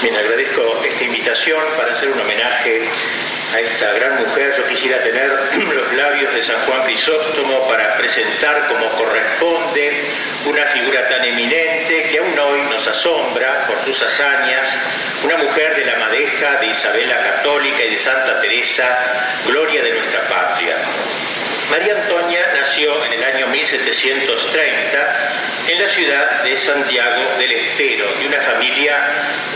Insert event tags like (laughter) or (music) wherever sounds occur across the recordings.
Bien, agradezco esta invitación para hacer un homenaje a esta gran mujer. Yo quisiera tener (clears throat) los labios de San Juan Crisóstomo para presentar como corresponde una figura tan eminente que aún hoy nos asombra por sus hazañas, una mujer de la madeja de Isabel la Católica y de Santa Teresa, gloria de nuestra patria. María Antonia nació en el año 1730 en la ciudad de Santiago del Estero, de una familia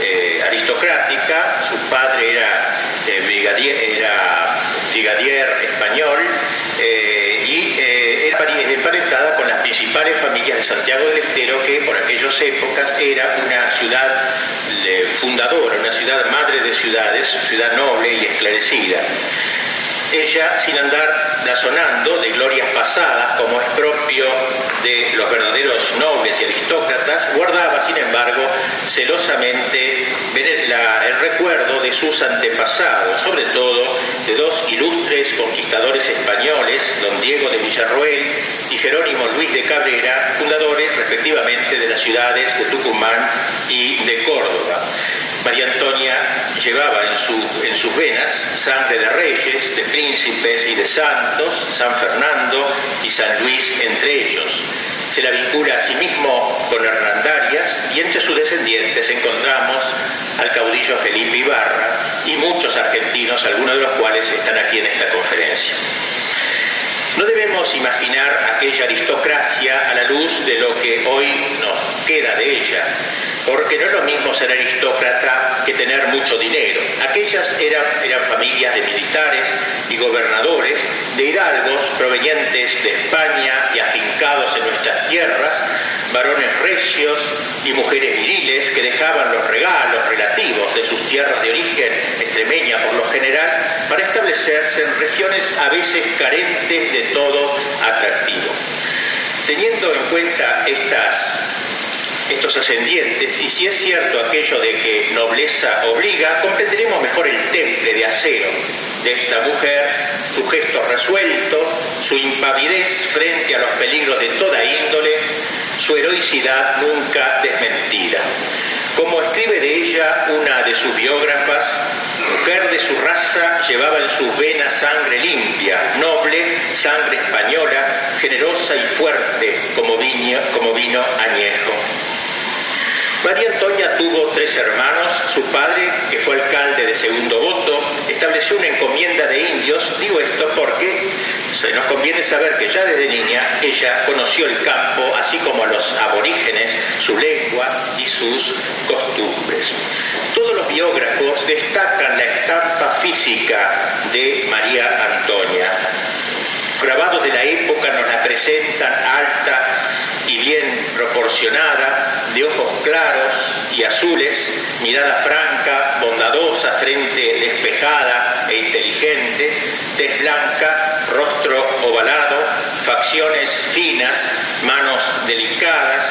eh, aristocrática. Su padre era, eh, brigadier, español eh, y era emparentada con las principales familias de Santiago del Estero, que por aquellas épocas era una ciudad fundadora, una ciudad madre de ciudades, ciudad noble y esclarecida. Ella, sin andar blasonando de glorias pasadas, como es propio de los verdaderos nobles y aristócratas, guardaba, sin embargo, celosamente el recuerdo de sus antepasados, sobre todo de dos ilustres conquistadores españoles, don Diego de Villarroel y Jerónimo Luis de Cabrera, fundadores respectivamente de las ciudades de Tucumán y de Córdoba. María Antonia llevaba en, sus venas sangre de reyes, de príncipes y de santos, San Fernando y San Luis entre ellos. Se la vincula a sí mismo con Hernandarias y entre sus descendientes encontramos al caudillo Felipe Ibarra y muchos argentinos, algunos de los cuales están aquí en esta conferencia. No debemos imaginar aquella aristocracia a la luz de lo que hoy nos queda de ella, porque no es lo mismo ser aristócrata que tener mucho dinero. Aquellas eran, familias de militares y gobernadores, de hidalgos provenientes de España y afincados en nuestras tierras, varones recios y mujeres viriles que dejaban los regalos relativos de sus tierras de origen extremeña por lo general para establecerse en regiones a veces carentes de todo atractivo. Teniendo en cuenta estas estos ascendientes, y si es cierto aquello de que nobleza obliga, comprenderemos mejor el temple de acero de esta mujer, su gesto resuelto, su impavidez frente a los peligros de toda índole, su heroicidad nunca desmentida. Como escribe de ella una de sus biógrafas, mujer de su raza llevaba en sus venas sangre limpia, noble, sangre española, generosa y fuerte como, vino añejo. María Antonia tuvo tres hermanos. Su padre, que fue alcalde de segundo voto, estableció una encomienda de indios. Digo esto porque se nos conviene saber que ya desde niña ella conoció el campo, así como a los aborígenes, su lengua y sus costumbres. Todos los biógrafos destacan la estampa física de María Antonia. Grabados de la época nos la presentan alta y bien proporcionada, de ojos claros y azules, mirada franca, bondadosa, frente despejada e inteligente, tez blanca, rostro ovalado, facciones finas, manos delicadas,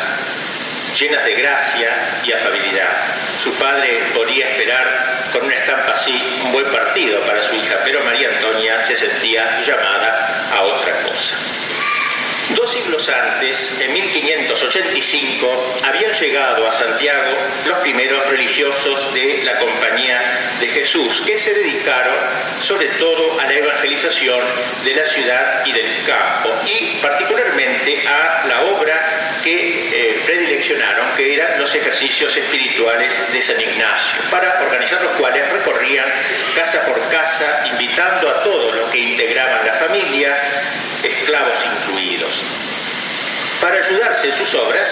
llenas de gracia y afabilidad. Su padre podía esperar con una estampa así un buen partido para su hija, pero María Antonia se sentía llamada a otra cosa. Antes, en 1585, habían llegado a Santiago los primeros religiosos de la Compañía de Jesús, que se dedicaron sobre todo a la evangelización de la ciudad y del campo, y particularmente a la obra que eh, predileccionaron, que eran los ejercicios espirituales de San Ignacio, para organizar los cuales recorrían casa por casa, invitando a todos los que integraban la familia, esclavos incluidos. Para ayudarse en sus obras,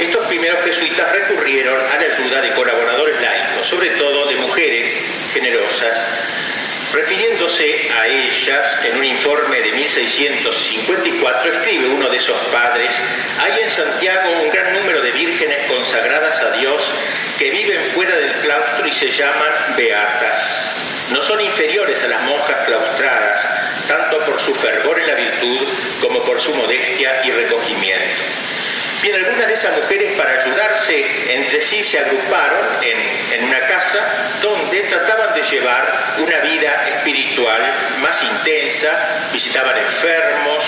estos primeros jesuitas recurrieron a la ayuda de colaboradores laicos, sobre todo de mujeres generosas. Refiriéndose a ellas, en un informe de 1654 escribe uno de esos padres, hay en Santiago un gran número de vírgenes consagradas a Dios que viven fuera del claustro y se llaman beatas. No son inferiores a las monjas claustradas, tanto por su fervor en la virtud como por su modestia y recogimiento. Bien, algunas de esas mujeres para ayudarse entre sí se agruparon en, una casa donde trataban de llevar una vida espiritual más intensa, visitaban enfermos,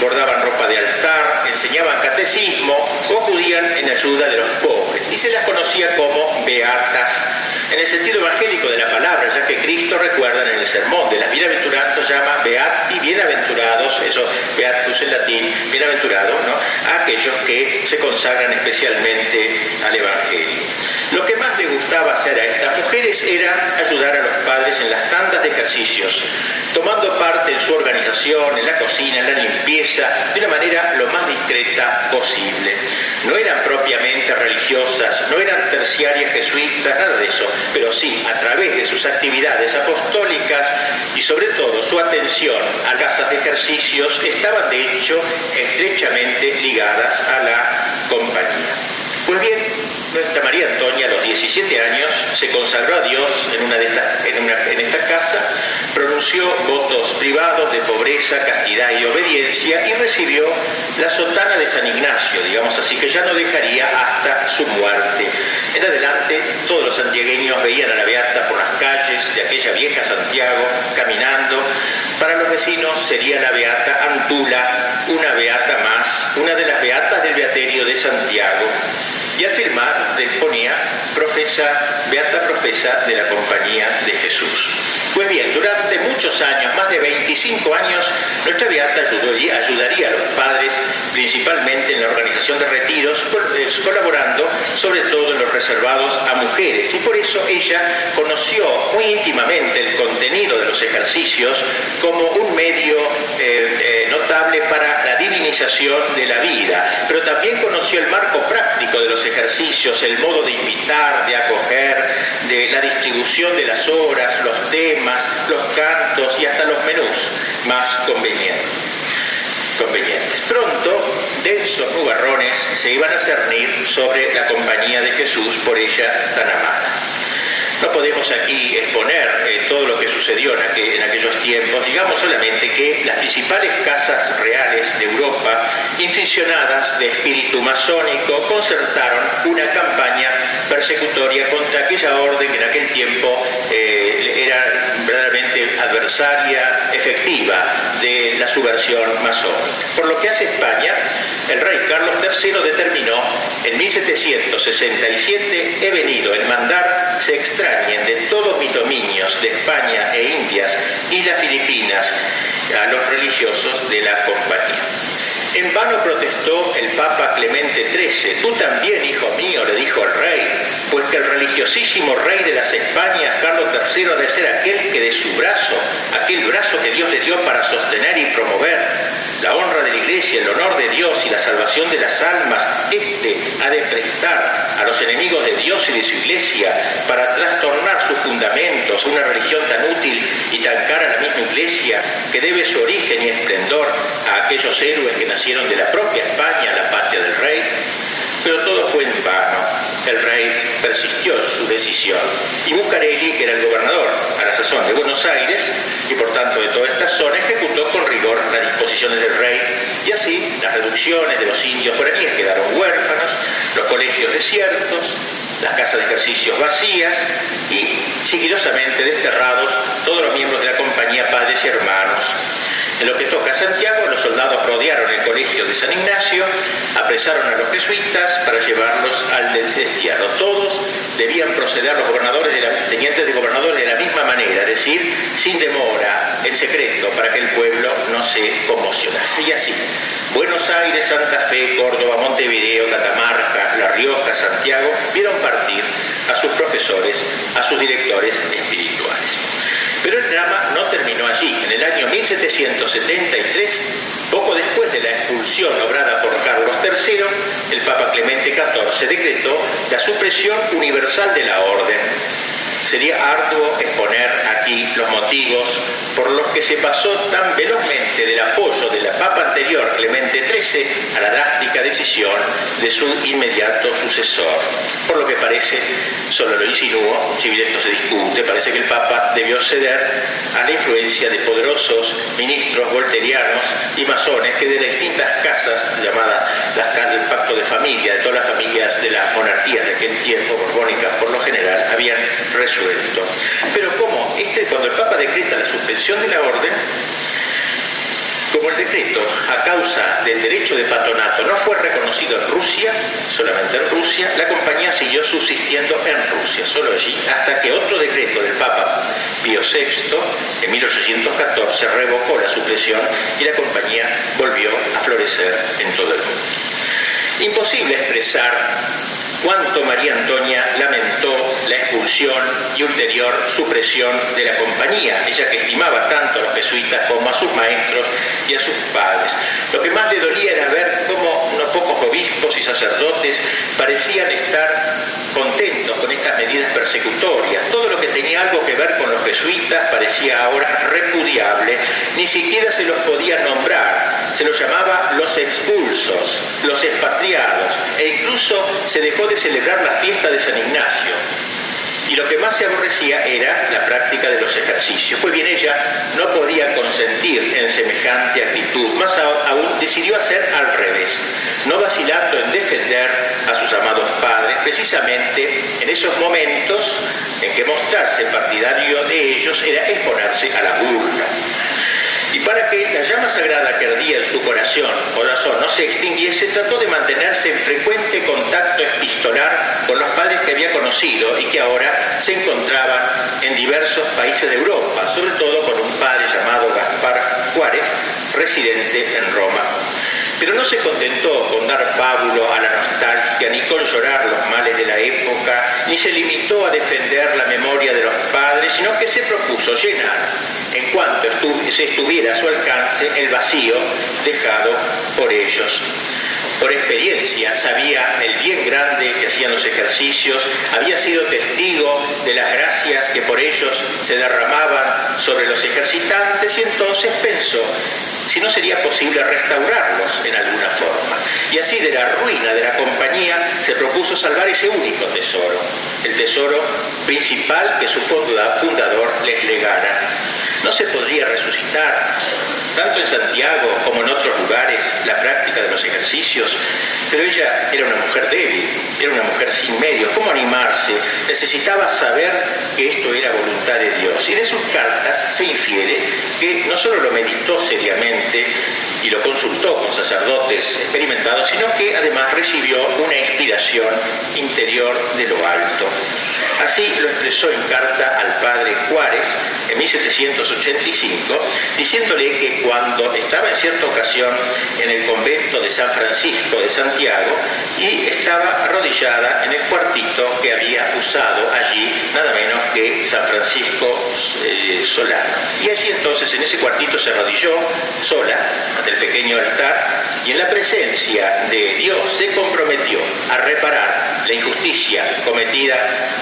bordaban ropa de altar, enseñaban catecismo o acudían en ayuda de los pobres y se las conocía como beatas en el sentido evangélico de la palabra, ya que Cristo, recuerdan en el sermón de las bienaventuranzas, llama beati, bienaventurados, eso beatus en latín, bienaventurado, ¿no? a aquellos que se consagran especialmente al Evangelio. Lo que más le gustaba hacer a estas mujeres era ayudar a los padres en las tandas de ejercicios, tomando parte en su organización, en la cocina, en la limpieza, de una manera lo más discreta posible. No eran propiamente religiosas, no eran terciarias jesuitas, nada de eso, pero sí, a través de sus actividades apostólicas y sobre todo su atención a casas de ejercicios, estaban de hecho estrechamente ligadas a la compañía. Pues bien, nuestra María Antonia a los 17 años se consagró a Dios en, una de estas, en, esta casa, pronunció votos privados de pobreza, castidad y obediencia y recibió la sotana de San Ignacio, digamos así, que ya no dejaría hasta su muerte. En adelante, todos los santiagueños veían a la Beata por las calles de aquella vieja Santiago, caminando. Para los vecinos sería la Beata Antula, una Beata más, una de las Beatas del Beaterio de Santiago y al firmar ponía profesa, beata profesa de la compañía de Jesús. Pues bien, durante muchos años, más de 25 años, nuestra beata ayudaría a los padres, principalmente en la organización de retiros, eh, colaborando sobre todo en los reservados a mujeres. Y por eso ella conoció muy íntimamente el contenido de los ejercicios como un medio eh, eh, notable para la divinización de la vida, pero también conoció el marco práctico de los ejercicios, el modo de invitar, de acoger, de la distribución de las horas, los temas, los cantos y hasta los menús más convenientes. convenientes. Pronto, densos nubarrones se iban a cernir sobre la compañía de Jesús por ella tan amada. No podemos aquí exponer eh, todo lo que sucedió en, en, aquellos tiempos, digamos solamente que las principales casas reales de Europa, inficionadas de espíritu masónico, concertaron una campaña persecutoria contra aquella orden que en aquel tiempo eh, era verdaderamente adversaria efectiva de la subversión masónica. Por lo que hace España, el rey Carlos III determinó en 1767 he venido en mandar se extrañen de todos mis dominios de España e Indias y las Filipinas a los religiosos de la compañía. En vano protestó el Papa Clemente XIII. Tú también, hijo mío, le dijo el rey, pues que el religiosísimo rey de las Españas, Carlos III, ha de ser aquel que de su brazo, aquel brazo que Dios le dio para sostener y promover la honra de la iglesia, el honor de Dios y la salvación de las almas, este ha de prestar a los enemigos de Dios y de su iglesia para trastornar sus fundamentos, una religión tan útil y tan cara a la misma iglesia que debe su origen y esplendor a aquellos héroes que nacieron de la propia España, la patria del rey. Pero todo fue en vano. El rey persistió en su decisión y Bucareli, que era el gobernador a la sazón de Buenos Aires y por tanto de toda esta zona, ejecutó con rigor las disposiciones del rey y así las reducciones de los indios foraníes quedaron huérfanos, los colegios desiertos, las casas de ejercicios vacías y sigilosamente desterrados todos los miembros de la compañía, padres y hermanos en lo que toca a Santiago, los soldados rodearon el colegio de San Ignacio, apresaron a los jesuitas para llevarlos al destierro. Todos debían proceder los gobernadores de la, tenientes de gobernadores de la misma manera, es decir, sin demora, en secreto, para que el pueblo no se conmocionase. Y así, Buenos Aires, Santa Fe, Córdoba, Montevideo, Catamarca, La Rioja, Santiago, vieron partir a sus profesores, a sus directores espirituales. Pero el drama no terminó allí. En el año 1773, poco después de la expulsión obrada por Carlos III, el Papa Clemente XIV decretó la supresión universal de la orden Sería arduo exponer aquí los motivos por los que se pasó tan velozmente del apoyo de la Papa anterior, Clemente XIII, a la drástica decisión de su inmediato sucesor. Por lo que parece, solo lo insinúo, si bien esto se discute, parece que el Papa debió ceder a la influencia de poderosos ministros volterianos y masones que de distintas casas, llamadas las casas del pacto de familia, de todas las familias de las monarquías de aquel tiempo, borbónicas por lo general, habían pero como este, cuando el Papa decreta la suspensión de la orden, Como el decreto, a causa del derecho de patronato, no fue reconocido en Rusia, solamente en Rusia, la compañía siguió subsistiendo en Rusia, solo allí, hasta que otro decreto del Papa Pío VI, en 1814, revocó la supresión y la compañía volvió a florecer en todo el mundo. Imposible expresar cuánto María Antonia lamentó la expulsión y ulterior supresión de la compañía, ella que estimaba tanto a los jesuitas como a sus maestros y a sus padres. Lo que más le dolía era ver cómo y sacerdotes parecían estar contentos con estas medidas persecutorias. Todo lo que tenía algo que ver con los jesuitas parecía ahora repudiable, ni siquiera se los podía nombrar. Se los llamaba los expulsos, los expatriados, e incluso se dejó de celebrar la fiesta de San Ignacio. Y lo que más se aborrecía era la práctica de los ejercicios. Pues bien, ella no podía consentir en semejante actitud, más aún decidió hacer al revés, no vacilando en defender a sus amados padres, precisamente en esos momentos en que mostrarse partidario de ellos era exponerse a la burla. Y para que la llama sagrada que ardía en su corazón, corazón no se extinguiese, trató de mantenerse en frecuente contacto epistolar con los padres que había conocido y que ahora se encontraban en diversos países de Europa, sobre todo con un padre llamado Gaspar Juárez, residente en Roma. Pero no se contentó con dar pábulo a la nostalgia, ni con llorar los males de la época, ni se limitó a defender la memoria de los padres, sino que se propuso llenar en cuanto se estuviera a su alcance el vacío dejado por ellos. Por experiencia sabía el bien grande que hacían los ejercicios, había sido testigo de las gracias que por ellos se derramaban sobre los ejercitantes y entonces pensó si no sería posible restaurarlos en alguna forma. Y así de la ruina de la compañía se propuso salvar ese único tesoro, el tesoro principal que su fundador les legara ¿No se podría resucitar, tanto en Santiago como en otros lugares, la práctica de los ejercicios? Pero ella era una mujer débil, era una mujer sin medios. ¿Cómo animarse? Necesitaba saber que esto era voluntad de Dios. Y de sus cartas se infiere que no solo lo meditó seriamente y lo consultó con sacerdotes experimentados, sino que además recibió una inspiración interior de lo alto. Así lo expresó en carta al padre Juárez en 1785, diciéndole que cuando estaba en cierta ocasión en el convento de San Francisco de Santiago y estaba arrodillada en el cuartito que había usado allí nada menos que San Francisco eh, Solano. Y allí entonces en ese cuartito se arrodilló sola ante el pequeño altar y en la presencia de Dios se comprometió a reparar la injusticia cometida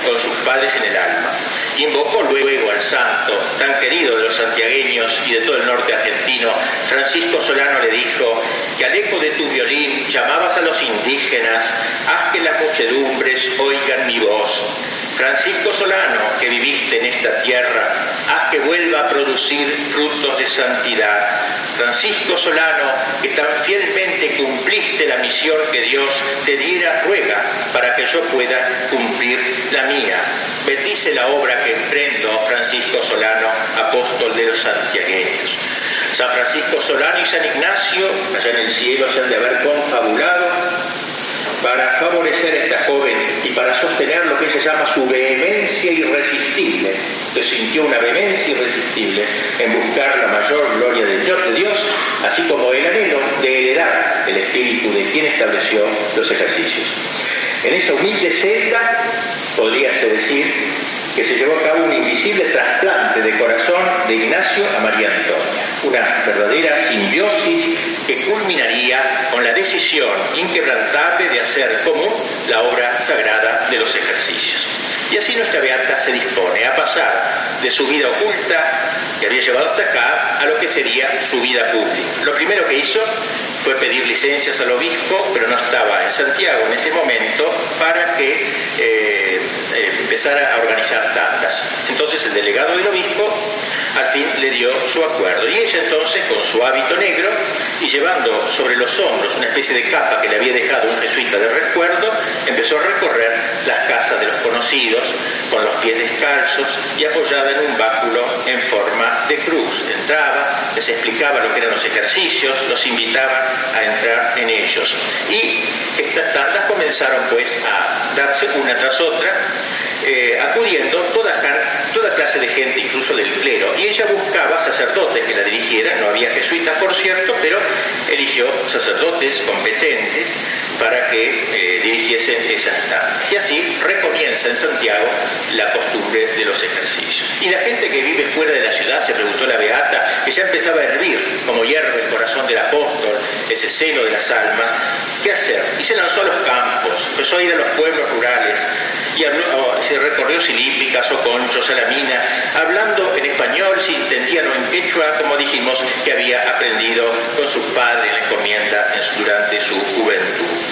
con sus padres en el alma. Invocó luego al santo, tan querido de los santiagueños y de todo el norte argentino, Francisco Solano le dijo que al eco de tu violín llamabas a los indígenas, haz que las muchedumbres oigan mi voz. Francisco Solano, que viviste en esta tierra, haz que vuelva a producir frutos de santidad. Francisco Solano, que tan fielmente cumpliste la misión que Dios te diera, ruega para que yo pueda cumplir la mía. Bendice la obra que emprendo, Francisco Solano, apóstol de los santiagueños. San Francisco Solano y San Ignacio, allá en el cielo, se han de haber confabulado para favorecer a esta joven y para sostener lo que se llama su vehemencia irresistible. Se sintió una vehemencia irresistible en buscar la mayor gloria de Dios, de Dios, así como el anhelo de heredar el espíritu de quien estableció los ejercicios. En esa humilde celda, podríase decir, que se llevó a cabo un invisible trasplante de corazón de Ignacio a María Antonia, una verdadera simbiosis que culminaría con la decisión inquebrantable de hacer común la obra sagrada de los ejercicios. Y así nuestra beata se dispone a pasar de su vida oculta que había llevado hasta acá a lo que sería su vida pública. Lo primero que hizo fue pedir licencias al obispo, pero no estaba en Santiago en ese momento, para que eh, eh, empezara a organizar tandas. Entonces el delegado del obispo al fin le dio su acuerdo. Y ella entonces, con su hábito negro y llevando sobre los hombros una especie de capa que le había dejado un jesuita de recuerdo, empezó a recorrer las casas de los conocidos con los pies descalzos y apoyada en un báculo en forma de cruz. Entraba, les explicaba lo que eran los ejercicios, los invitaba a entrar en ellos. Y estas tandas comenzaron pues a darse una tras otra eh, acudiendo toda, toda clase de gente, incluso del clero, y ella buscaba sacerdotes que la dirigieran, no había jesuitas por cierto, pero eligió sacerdotes competentes para que eh, dirigiesen esas tandas. Y así recomienza en Santiago la costumbre de los ejercicios. Y la gente que vive fuera de la ciudad, se preguntó la Beata, que ya empezaba a hervir como hierve el corazón del apóstol, ese seno de las almas, ¿qué hacer? Y se lanzó a los campos, empezó a ir a los pueblos rurales, y se recorrió Silípicas, Oconcho, Salamina, hablando en español, si entendían o en quechua, como dijimos, que había aprendido con su padre en la encomienda durante su juventud.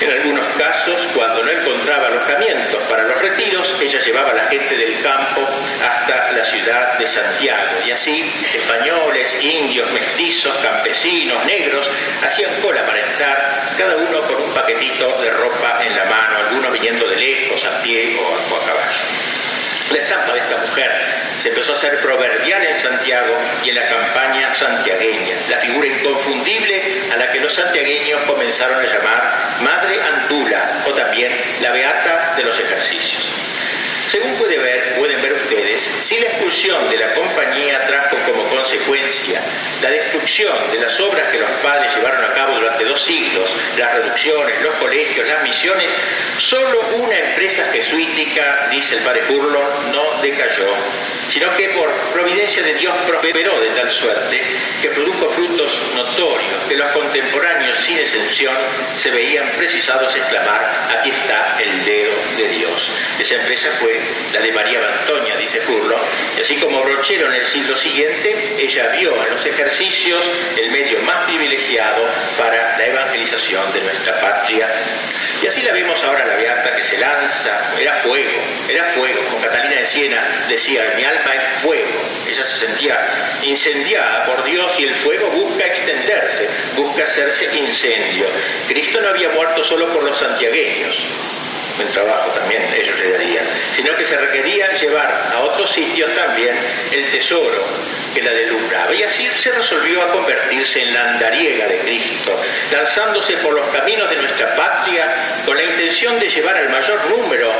En algunos casos, cuando no encontraba alojamientos para los retiros, ella llevaba a la gente del campo hasta la ciudad de Santiago. Y así, españoles, indios, mestizos, campesinos, negros, hacían cola para entrar, cada uno con un paquetito de ropa en la mano, algunos viniendo de lejos, a pie o a caballo. La estampa de esta mujer se empezó a ser proverbial en Santiago y en la campaña santiagueña, la figura inconfundible a la que los santiagueños comenzaron a llamar Madre Antula o también la Beata de los Ejercicios. Según ver, pueden ver ustedes, si la expulsión de la compañía trajo como consecuencia la destrucción de las obras que los padres llevaron a cabo durante dos siglos, las reducciones, los colegios, las misiones, solo una empresa jesuítica, dice el padre Furlon, no decayó sino que por providencia de Dios prosperó de tal suerte que produjo frutos notorios, que los contemporáneos sin excepción se veían precisados a exclamar, aquí está el dedo de Dios. Esa empresa fue la de María Antonia, dice Furlo, y así como Brochero en el siglo siguiente, ella vio en los ejercicios el medio más privilegiado para la evangelización de nuestra patria y así la vemos ahora la beata que se lanza, era fuego, era fuego, como Catalina de Siena decía, mi alma es fuego. Ella se sentía incendiada por Dios y el fuego busca extenderse, busca hacerse incendio. Cristo no había muerto solo por los santiagueños, el trabajo también ellos le darían, sino que se requería llevar a otros sitios también el tesoro que la deslumbraba. Y así se resolvió a convertirse en la andariega de Cristo, lanzándose por los caminos de nuestra patria con la intención de llevar al mayor número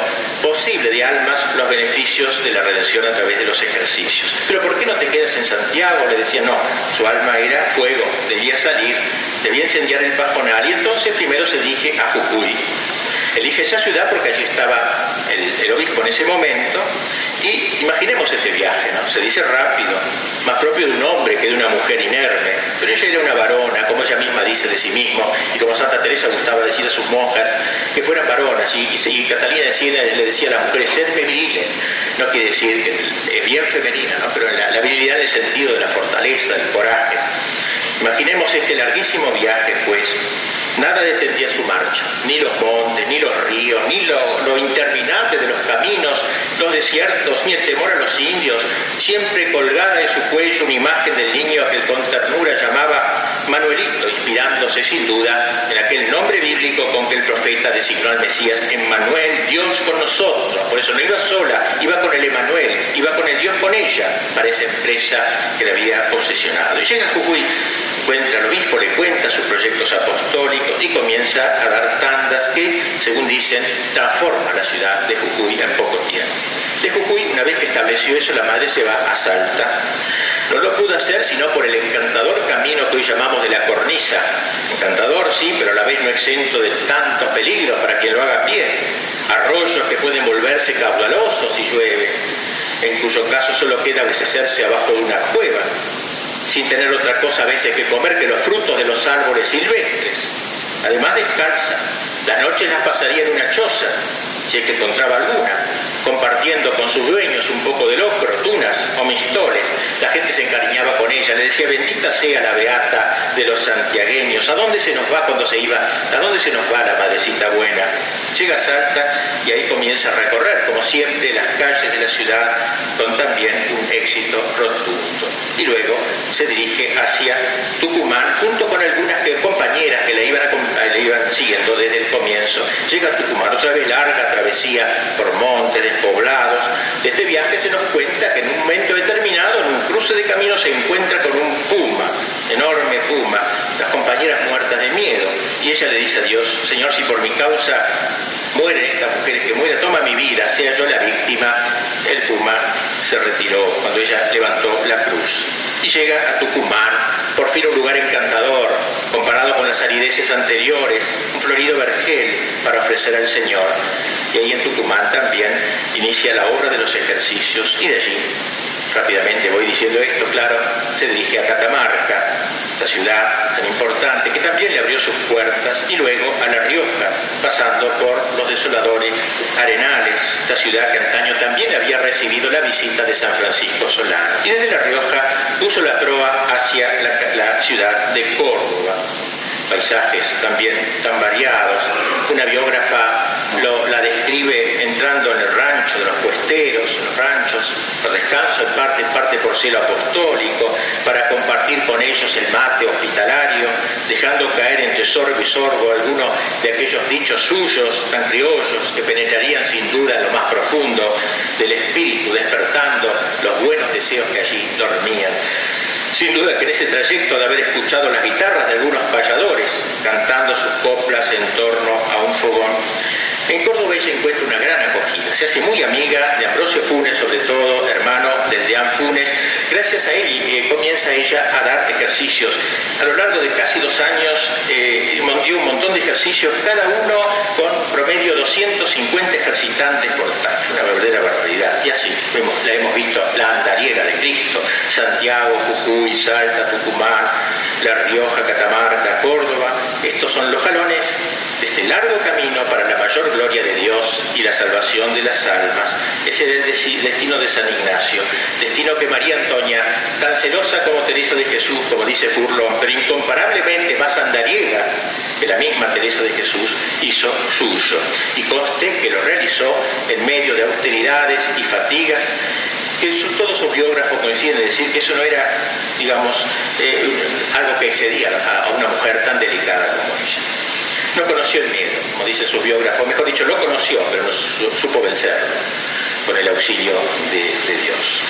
posible de almas los beneficios de la redención a través de los ejercicios. Pero ¿por qué no te quedas en Santiago? Le decía, no, su alma era fuego, debía salir, debía incendiar el pajonal y entonces primero se dirige a Jujuy. Elige esa ciudad porque allí estaba el, obispo en ese momento y imaginemos este viaje, ¿no? Se dice rápido, más propio de un hombre que de una mujer inerme, pero ella era una varona, como ella misma dice de sí misma, y como Santa Teresa gustaba decir a sus monjas, que fueran varonas, y, Catalina decía, le decía a las mujeres, sedme viriles, no quiere decir que es bien femenina, ¿no? pero la, la virilidad en el sentido de la fortaleza, del coraje. Imaginemos este larguísimo viaje, pues, Nada detendía su marcha, ni los montes, ni los ríos, ni lo, interminable de los caminos, los desiertos, ni el temor a los indios, siempre colgada en su cuello una imagen del niño que con ternura llamaba inspirándose sin duda en aquel nombre bíblico con que el profeta designó al Mesías, Emmanuel, Dios con nosotros. Por eso no iba sola, iba con el Emanuel, iba con el Dios con ella, para esa empresa que le había posesionado. Y llega a Jujuy, encuentra al obispo, le cuenta sus proyectos apostólicos y comienza a dar tandas que, según dicen, transforma la ciudad de Jujuy en poco tiempo. De Jujuy, una vez que estableció eso, la madre se va a Salta no lo pudo hacer sino por el encantador camino que hoy llamamos de la cornisa. Encantador, sí, pero a la vez no exento de tantos peligros para quien lo haga a pie. Arroyos que pueden volverse caudalosos si llueve, en cuyo caso solo queda abastecerse abajo de una cueva, sin tener otra cosa a veces que comer que los frutos de los árboles silvestres. Además descansa. Las noches las pasaría en una choza, si es que encontraba alguna, compartiendo con sus dueños un poco de locro, tunas o mistoles. La gente se encariñaba con ella, le decía, bendita sea la beata de los santiagueños, ¿a dónde se nos va cuando se iba? ¿A dónde se nos va la madrecita buena? Llega a Salta y ahí comienza a recorrer, como siempre, las calles de la ciudad con también un éxito rotundo. Y luego se dirige hacia Tucumán junto con algunas compañeras que le iban, le iban siguiendo desde el comienzo. Llega a Tucumán, otra vez larga travesía por montes, despoblados. De este viaje se nos cuenta que en un momento determinado, en un cruce de camino, se encuentra con un puma, enorme puma, las compañeras muertas de miedo. Y ella le dice a Dios, Señor, si por mi causa muere esta mujer que muera, toma mi vida, sea yo la víctima, el puma se retiró cuando ella levantó la cruz. Y llega a Tucumán, por fin un lugar encantador, comparado con las arideces anteriores, un florido vergel para ofrecer al Señor. Y ahí en Tucumán también inicia la obra de los ejercicios y de allí, rápidamente voy diciendo esto, claro, se dirige a Catamarca, esta ciudad tan importante que también le abrió sus puertas y luego a La Rioja, pasando por los desoladores Arenales, esta ciudad que antaño también había recibido la visita de San Francisco Solano. Y desde La Rioja puso la proa hacia la, ciudad de Córdoba. Paisajes también tan variados. Una biógrafa la describe entrando en el rancho de los puesteros, los ranchos, por descanso, en parte, parte por cielo apostólico, para compartir con ellos el mate hospitalario, dejando caer entre sorbo y sorbo algunos de aquellos dichos suyos, tan criollos, que penetrarían sin duda en lo más profundo del espíritu, despertando los buenos deseos que allí dormían. Sin duda que en ese trayecto de haber escuchado las guitarras de algunos payadores cantando sus coplas en torno a un fogón, en Córdoba ella encuentra una gran acogida, se hace muy amiga de Ambrosio Funes, sobre todo hermano del Deán Funes. Gracias a él eh, comienza ella a dar ejercicios. A lo largo de casi dos años eh, un montón de ejercicios, cada uno con promedio 250 ejercitantes por tanto, una verdadera barbaridad. Y así la hemos visto la andariega de Cristo, Santiago, Jujuy, Salta, Tucumán, La Rioja, Catamarca, Córdoba. Estos son los jalones de este largo camino para la mayor gloria de Dios y la salvación de las almas. Ese es el destino de San Ignacio, destino que María Antonia, tan celosa como Teresa de Jesús, como dice Furlón, pero incomparablemente más andariega que la misma Teresa de Jesús, hizo suyo. Y conste que lo realizó en medio de austeridades y fatigas que todos sus biógrafos coinciden en decir que eso no era, digamos, eh, algo que excedía a una mujer tan delicada como ella. No conoció el miedo, como dice su biógrafo, mejor dicho, lo conoció, pero no supo vencerlo con el auxilio de, Dios.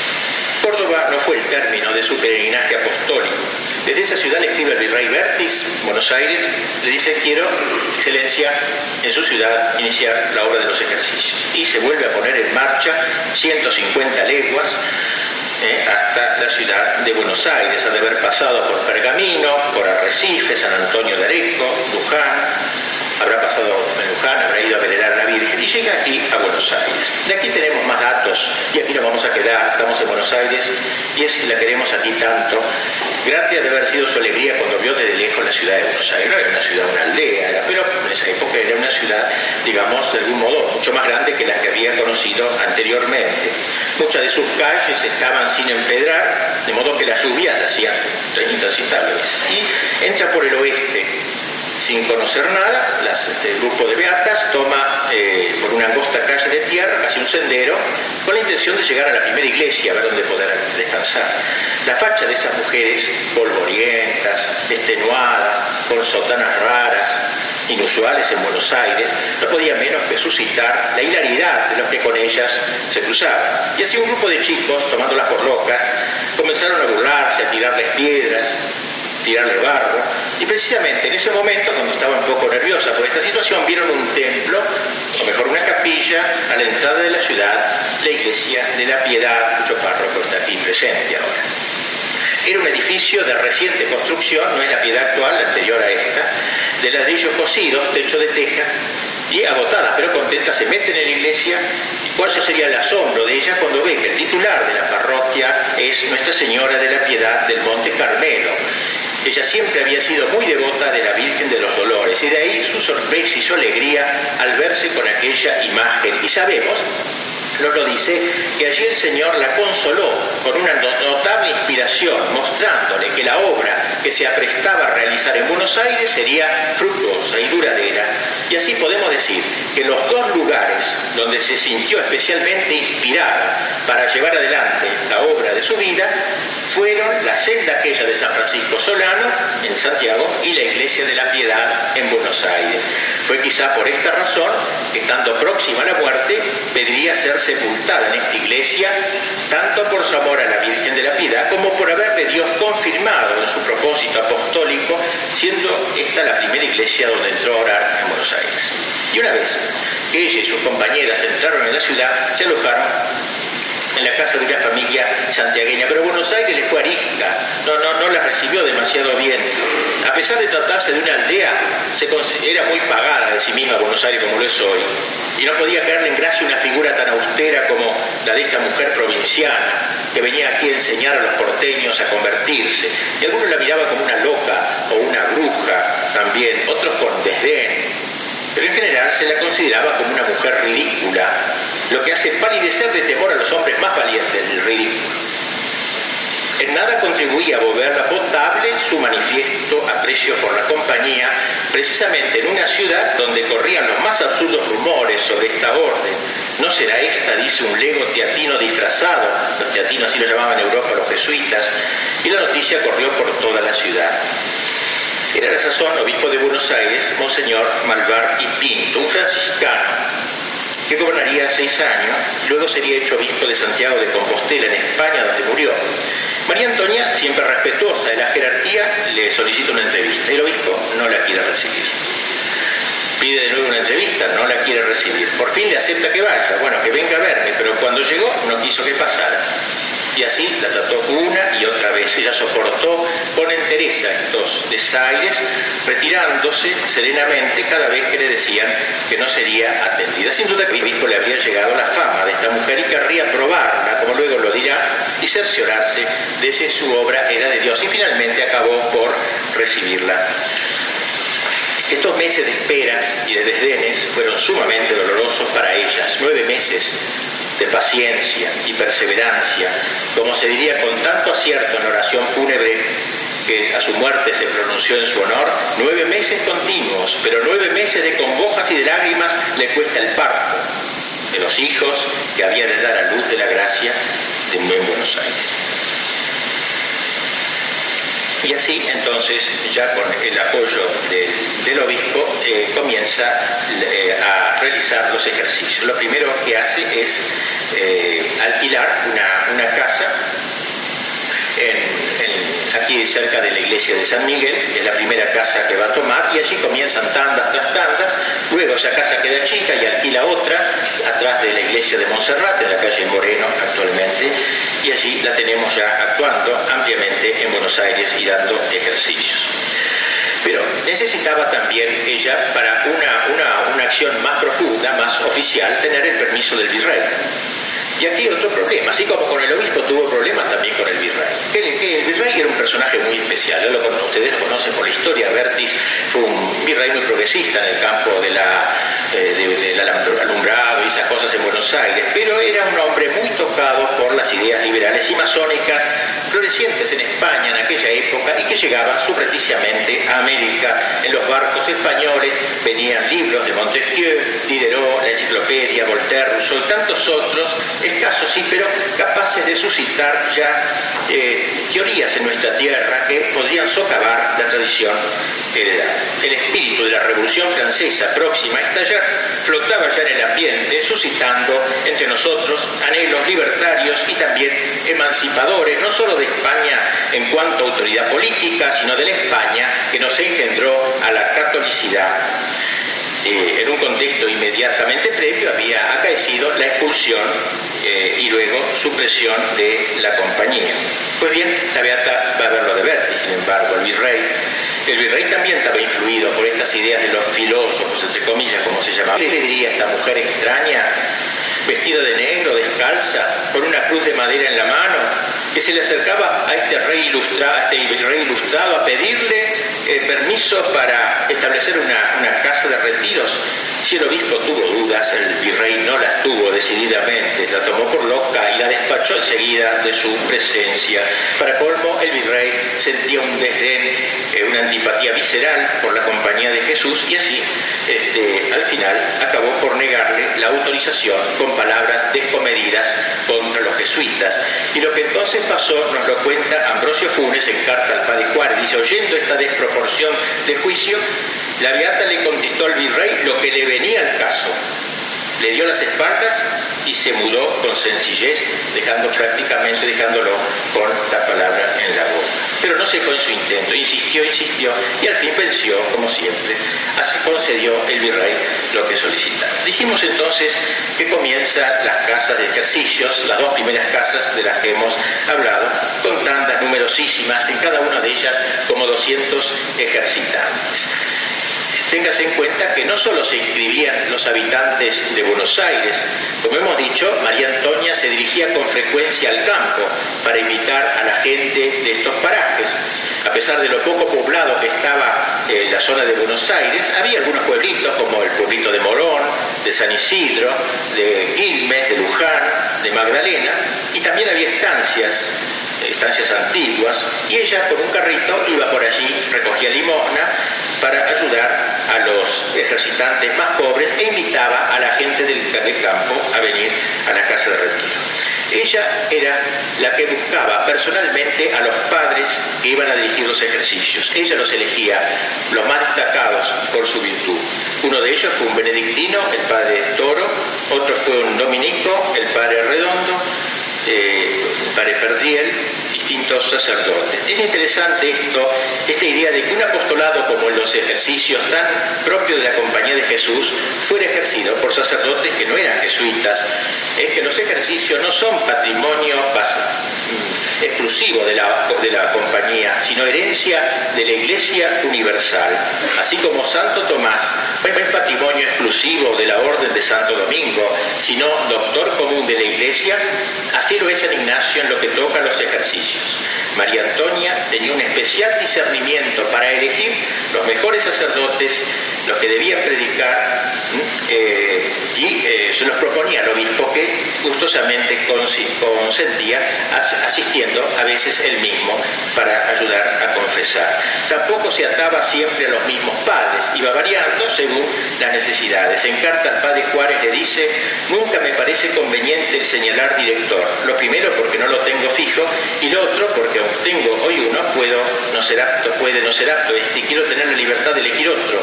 Córdoba no fue el término de su peregrinaje apostólico. Desde esa ciudad le escribe el virrey Bertis, Buenos Aires, le dice, quiero, excelencia, en su ciudad iniciar la obra de los ejercicios. Y se vuelve a poner en marcha 150 leguas eh, hasta la ciudad de Buenos Aires, ha de haber pasado por Pergamino, por Arrecife, San Antonio de Areco, Luján, habrá pasado en Luján, habrá ido a venerar a la Virgen y llega aquí a Buenos Aires. De aquí tenemos más datos y aquí nos vamos a quedar, estamos en Buenos Aires y es la queremos aquí tanto. Grande de haber sido su alegría cuando vio desde lejos la ciudad de Buenos Aires. No era una ciudad, una aldea, pero en esa época era una ciudad, digamos, de algún modo mucho más grande que la que había conocido anteriormente. Muchas de sus calles estaban sin empedrar, de modo que las lluvias hacían intransitables. Y entra por el oeste, sin conocer nada, este, el grupo de beatas toma eh, por una angosta calle de tierra, casi un sendero, con la intención de llegar a la primera iglesia, a ver dónde poder descansar. La facha de esas mujeres polvorientas, extenuadas, con sotanas raras, inusuales en Buenos Aires, no podía menos que suscitar la hilaridad de los que con ellas se cruzaban. Y así un grupo de chicos, tomándolas por locas, comenzaron a burlarse, a tirarles piedras, tirarle barro. Y precisamente en ese momento, cuando estaba un poco nerviosa por esta situación, vieron un templo, o mejor una capilla, a la entrada de la ciudad, la iglesia de la piedad, cuyo párroco está aquí presente ahora. Era un edificio de reciente construcción, no es la piedad actual, la anterior a esta, de ladrillos cocidos, techo de teja, y agotada pero contenta se meten en la iglesia y cuál sería el asombro de ella cuando ve que el titular de la parroquia es Nuestra Señora de la Piedad del Monte Carmelo, ella siempre había sido muy devota de la Virgen de los Dolores y de ahí su sorpresa y su alegría al verse con aquella imagen. Y sabemos nos lo dice, que allí el Señor la consoló con una notable inspiración, mostrándole que la obra que se aprestaba a realizar en Buenos Aires sería fructuosa y duradera. Y así podemos decir que los dos lugares donde se sintió especialmente inspirada para llevar adelante la obra de su vida fueron la celda aquella de San Francisco Solano en Santiago y la Iglesia de la Piedad en Buenos Aires. Fue quizá por esta razón que estando próxima a la muerte pediría ser sepultada en esta iglesia, tanto por su amor a la Virgen de la Piedad como por haberle Dios confirmado en su propósito apostólico, siendo esta la primera iglesia donde entró a orar en Buenos Aires. Y una vez que ella y sus compañeras entraron en la ciudad, se alojaron en la casa de una familia santiagueña, pero Buenos Aires le fue arisca, no, no, no la recibió demasiado bien. A pesar de tratarse de una aldea, se era muy pagada de sí misma Buenos Aires como lo es hoy, y no podía caerle en gracia una figura tan austera como la de esa mujer provinciana que venía aquí a enseñar a los porteños a convertirse, y algunos la miraban como una loca o una bruja también, otros con desdén, pero en general se la consideraba como una mujer ridícula, lo que hace palidecer de temor a los hombres más valientes del ridículo. En nada contribuía a volverla potable su manifiesto aprecio por la compañía, precisamente en una ciudad donde corrían los más absurdos rumores sobre esta orden. No será esta, dice un lego teatino disfrazado, los teatinos así lo llamaban en Europa los jesuitas, y la noticia corrió por toda la ciudad. Era la sazón obispo de Buenos Aires, Monseñor Malvar y Pinto, un franciscano que gobernaría seis años, luego sería hecho obispo de Santiago de Compostela, en España, donde murió. María Antonia, siempre respetuosa de la jerarquía, le solicita una entrevista. El obispo no la quiere recibir. Pide de nuevo una entrevista, no la quiere recibir. Por fin le acepta que vaya, bueno, que venga a verme, pero cuando llegó no quiso que pasara. Y así la trató una y otra vez. Ella soportó con entereza estos desaires, retirándose serenamente cada vez que le decían que no sería atendida. Sin duda que el obispo le había llegado la fama de esta mujer y querría probarla, como luego lo dirá, y cerciorarse de si su obra era de Dios. Y finalmente acabó por recibirla. Estos meses de esperas y de desdenes fueron sumamente dolorosos para ellas. Nueve meses de paciencia y perseverancia, como se diría con tanto acierto en oración fúnebre que a su muerte se pronunció en su honor, nueve meses continuos, pero nueve meses de congojas y de lágrimas le cuesta el parto de los hijos que había de dar a luz de la gracia de Buen Buenos Aires. Y así entonces, ya con el apoyo del obispo, eh, comienza eh, a realizar los ejercicios. Lo primero que hace es eh, alquilar una, casa aquí cerca de la iglesia de San Miguel, es la primera casa que va a tomar, y allí comienzan tandas tras tandas, luego esa casa queda chica y alquila otra atrás de la iglesia de Montserrat, en la calle Moreno actualmente, y allí la tenemos ya actuando ampliamente en Buenos Aires y dando ejercicios. Pero necesitaba también ella, para una, una acción más profunda, más oficial, tener el permiso del virrey. Y aquí otro problema, así como con el obispo tuvo problemas también con el virrey. Que, el virrey era un personaje muy especial, lo, ustedes lo conocen por la historia, Bertis fue un virrey muy progresista en el campo de la, eh, del alumbrado y esas cosas en Buenos Aires, pero era un hombre muy tocado por las ideas liberales y masónicas florecientes en España en aquella época y que llegaban subrepticiamente a América. En los barcos españoles venían libros de Montesquieu, Diderot, la enciclopedia, Voltaire, Rousseau y tantos otros escasos sí, pero capaces de suscitar ya eh, teorías en nuestra tierra que podrían socavar la tradición heredada. Espíritu de la Revolución Francesa próxima a estallar flotaba ya en el ambiente, suscitando entre nosotros anhelos libertarios y también emancipadores, no solo de España en cuanto a autoridad política, sino de la España que nos engendró a la catolicidad en un contexto inmediatamente previo había acaecido la expulsión eh, y luego supresión de la compañía. Pues bien, la Beata va a ver lo de Berti, sin embargo, el virrey. El virrey también estaba influido por estas ideas de los filósofos, entre comillas, como se llamaba. ¿Qué le diría esta mujer extraña, vestida de negro, descalza, con una cruz de madera en la mano, que se le acercaba a este rey ilustrado, a este ilustrado a pedirle eh, permiso para establecer una, una casa de retiros si el obispo tuvo dudas, el virrey no las tuvo decididamente, la tomó por loca y la despachó enseguida de su presencia. Para colmo, el virrey sentía un desdén, eh, una antipatía visceral por la compañía de Jesús y así, este, al final, acabó por negarle la autorización con palabras descomedidas contra los jesuitas. Y lo que entonces pasó nos lo cuenta Ambrosio Funes en carta al padre Juárez. Dice, oyendo esta desproporción de juicio, la beata le contestó al virrey lo que le venía al caso. Le dio las espaldas y se mudó con sencillez, dejando prácticamente, dejándolo con la palabra en la boca. Pero no se fue en su intento, insistió, insistió y al fin venció, como siempre. Así concedió el virrey lo que solicitaba. Dijimos entonces que comienzan las casas de ejercicios, las dos primeras casas de las que hemos hablado, con tandas numerosísimas, en cada una de ellas como 200 ejercitantes. Téngase en cuenta que no solo se inscribían los habitantes de Buenos Aires, como hemos dicho, María Antonia se dirigía con frecuencia al campo para invitar a la gente de estos parajes. A pesar de lo poco poblado que estaba en la zona de Buenos Aires, había algunos pueblitos como el pueblito de Morón, de San Isidro, de Quilmes, de Luján, de Magdalena, y también había estancias estancias antiguas, y ella con un carrito iba por allí, recogía limosna para ayudar a los ejercitantes más pobres e invitaba a la gente del, campo a venir a la casa de retiro. Ella era la que buscaba personalmente a los padres que iban a dirigir los ejercicios. Ella los elegía, los más destacados por su virtud. Uno de ellos fue un benedictino, el padre Toro, otro fue un dominico, el padre Redondo, eh, Perdiel, distintos sacerdotes. Es interesante esto, esta idea de que un apostolado como los ejercicios tan propio de la compañía de Jesús fuera ejercido por sacerdotes que no eran jesuitas. Es que los ejercicios no son patrimonio exclusivo de la, de la compañía, sino herencia de la Iglesia Universal. Así como Santo Tomás no es patrimonio exclusivo de la Orden de Santo Domingo, sino doctor común de la Iglesia, así lo es San Ignacio en lo que toca los ejercicios. María Antonia tenía un especial discernimiento para elegir los mejores sacerdotes, los que debían predicar, eh, y eh, se los proponía al obispo que gustosamente consentía asistiendo a veces él mismo para ayudar a confesar. Tampoco se ataba siempre a los mismos padres, iba variando según las necesidades. En carta al padre Juárez le dice, nunca me parece conveniente señalar director. Lo primero porque no lo tengo fijo y lo otro porque aunque tengo hoy uno, puedo no ser apto, puede no ser apto, y quiero tener la libertad de elegir otro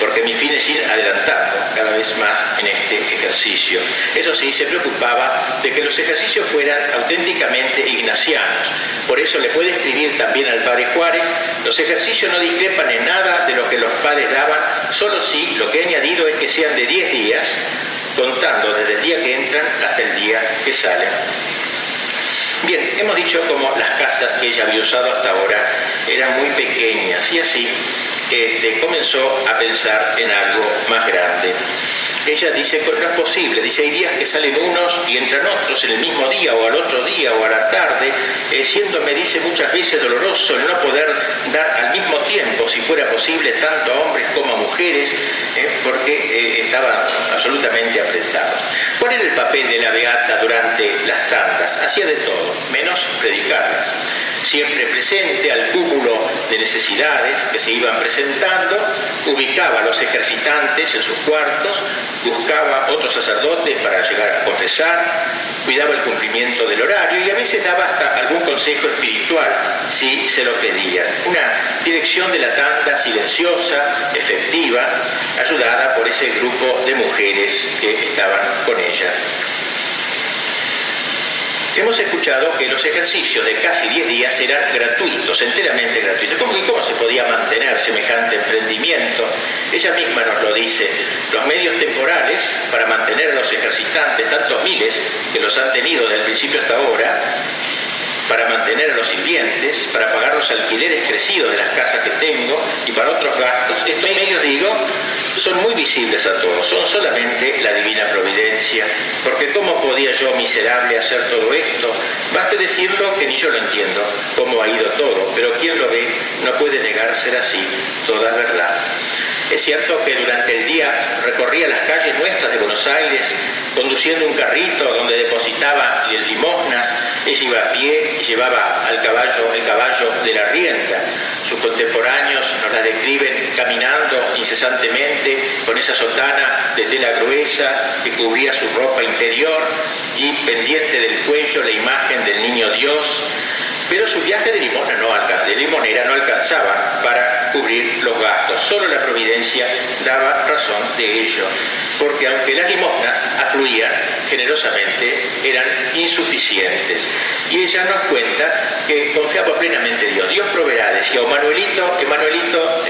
porque mi fin es ir adelantando cada vez más en este ejercicio. Eso sí, se preocupaba de que los ejercicios fueran auténticamente ignacianos. Por eso le puede escribir también al padre Juárez, los ejercicios no discrepan en nada de lo que los padres daban, solo sí lo que he añadido es que sean de 10 días, contando desde el día que entran hasta el día que salen. Bien, hemos dicho como las casas que ella había usado hasta ahora eran muy pequeñas y así comenzó a pensar en algo más grande. Ella dice, pues no es posible, dice, hay días que salen unos y entran otros en el mismo día o al otro día o a la tarde, eh, siendo, me dice muchas veces doloroso el no poder dar al mismo tiempo, si fuera posible, tanto a hombres como a mujeres, eh, porque eh, estaban absolutamente apretados. ¿Cuál era el papel de la Beata durante las tantas? Hacía de todo, menos predicarlas siempre presente al cúmulo de necesidades que se iban presentando, ubicaba a los ejercitantes en sus cuartos, buscaba otros sacerdotes para llegar a confesar, cuidaba el cumplimiento del horario y a veces daba hasta algún consejo espiritual si se lo pedían. Una dirección de la tanda silenciosa, efectiva, ayudada por ese grupo de mujeres que estaban con ella. Hemos escuchado que los ejercicios de casi 10 días eran gratuitos, enteramente gratuitos. ¿Cómo, ¿Cómo se podía mantener semejante emprendimiento? Ella misma nos lo dice. Los medios temporales para mantener los ejercitantes, tantos miles que los han tenido desde el principio hasta ahora, para mantener a los sirvientes, para pagar los alquileres crecidos de las casas que tengo y para otros gastos, estos medios, digo, son muy visibles a todos, son solamente la divina providencia porque ¿cómo podía yo, miserable, hacer todo esto? Baste decirlo que ni yo lo entiendo, cómo ha ido todo, pero quien lo ve no puede negar ser así, toda verdad. Es cierto que durante el día recorría las calles nuestras de Buenos Aires conduciendo un carrito donde depositaba limosnas, ella iba a pie y llevaba al caballo el caballo de la rienda. Sus contemporáneos nos la describen caminando incesantemente con esa sotana de tela gruesa que cubría su ropa interior y pendiente del cuello la imagen del niño Dios pero su viaje de, limona no de limonera no alcanzaba para cubrir los gastos. Solo la providencia daba razón de ello, porque aunque las limosnas afluían generosamente, eran insuficientes. Y ella nos cuenta que confiaba plenamente en Dios. Dios proveerá, decía, o Manuelito, que Manuelito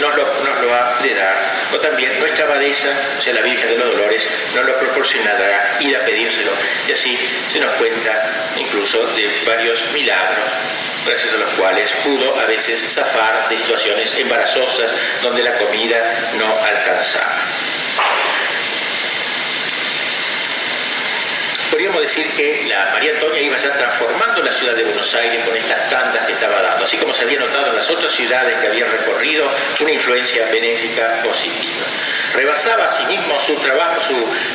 nos, lo, nos lo ha de dar, o también nuestra abadesa, o sea, la Virgen de los Dolores, nos lo proporcionará, ir a pedírselo. Y así se nos cuenta incluso de varios milagros gracias a los cuales pudo a veces zafar de situaciones embarazosas donde la comida no alcanzaba. podríamos decir que la María Antonia iba ya transformando la ciudad de Buenos Aires con estas tandas que estaba dando, así como se había notado en las otras ciudades que había recorrido una influencia benéfica positiva. Rebasaba asimismo su trabajo,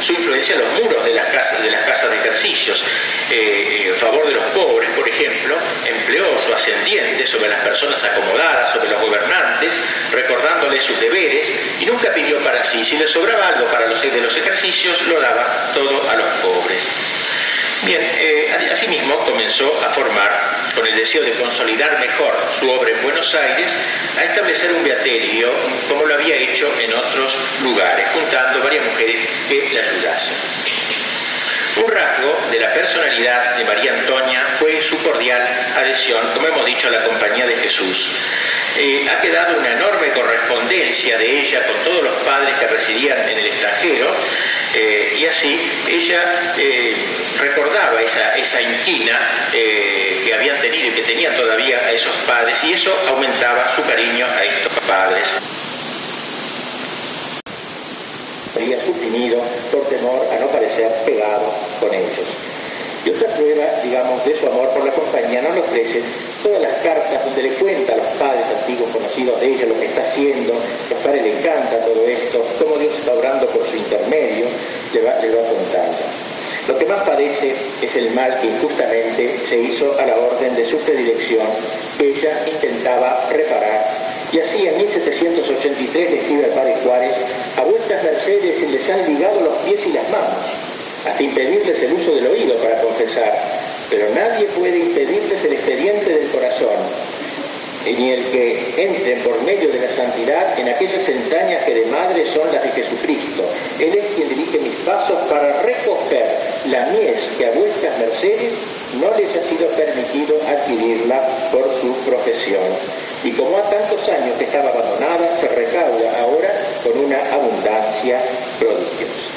su, influencia en los muros de las casas de, ejercicios. Eh, eh, en favor de los pobres, por ejemplo, empleó su ascendiente sobre las personas acomodadas, sobre los gobernantes, recordándoles sus deberes y nunca pidió para sí. Si le sobraba algo para los de los ejercicios, lo daba todo a los pobres. Bien, eh, asimismo comenzó a formar, con el deseo de consolidar mejor su obra en Buenos Aires, a establecer un beaterio como lo había hecho en otros lugares, juntando varias mujeres que le ayudasen. Un rasgo de la personalidad de María Antonia fue su cordial adhesión, como hemos dicho, a la compañía de Jesús. Eh, ha quedado una enorme correspondencia de ella con todos los padres que residían en el extranjero eh, y así ella eh, recordaba esa, esa inquina que habían tenido y que tenían todavía a esos padres y eso aumentaba su cariño a estos padres. Había suprimido por temor a no parecer pegado con ellos. Y otra prueba, digamos, de su amor por la compañía nos lo ofrecen todas las cartas donde le cuenta a los padres antiguos conocidos de ella lo que está haciendo, los padres le encanta todo esto, por su intermedio, le va, contando. Lo que más padece es el mal que injustamente se hizo a la orden de su predilección, que ella intentaba reparar. Y así en 1783 le escribe al padre Juárez, a vuestras mercedes se les han ligado los pies y las manos hasta impedirles el uso del oído para confesar, pero nadie puede impedirles el expediente del corazón, ni el que entre por medio de la santidad en aquellas entrañas que de madre son las de Jesucristo. Él es quien dirige mis pasos para recoger la mies que a vuestras mercedes no les ha sido permitido adquirirla por su profesión. Y como ha tantos años que estaba abandonada, se recauda ahora con una abundancia prodigiosa.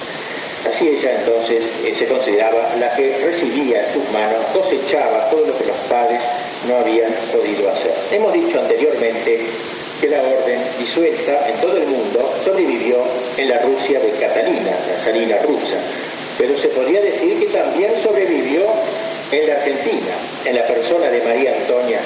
Así ella entonces eh, se consideraba la que recibía en sus manos, cosechaba todo lo que los padres no habían podido hacer. Hemos dicho anteriormente que la orden disuelta en todo el mundo sobrevivió en la Rusia de Catalina, la salina rusa, pero se podría decir que también sobrevivió en la Argentina, en la persona de María Antonia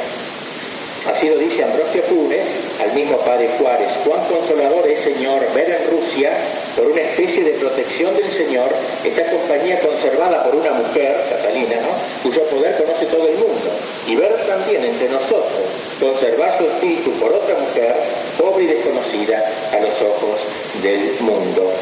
Así lo dice Ambrosio Funes al mismo padre Juárez. Cuán consolador es, Señor, ver en Rusia, por una especie de protección del Señor, esta compañía conservada por una mujer, Catalina, ¿no? cuyo poder conoce todo el mundo. Y ver también entre nosotros, conservar su espíritu por otra mujer, pobre y desconocida a los ojos del mundo.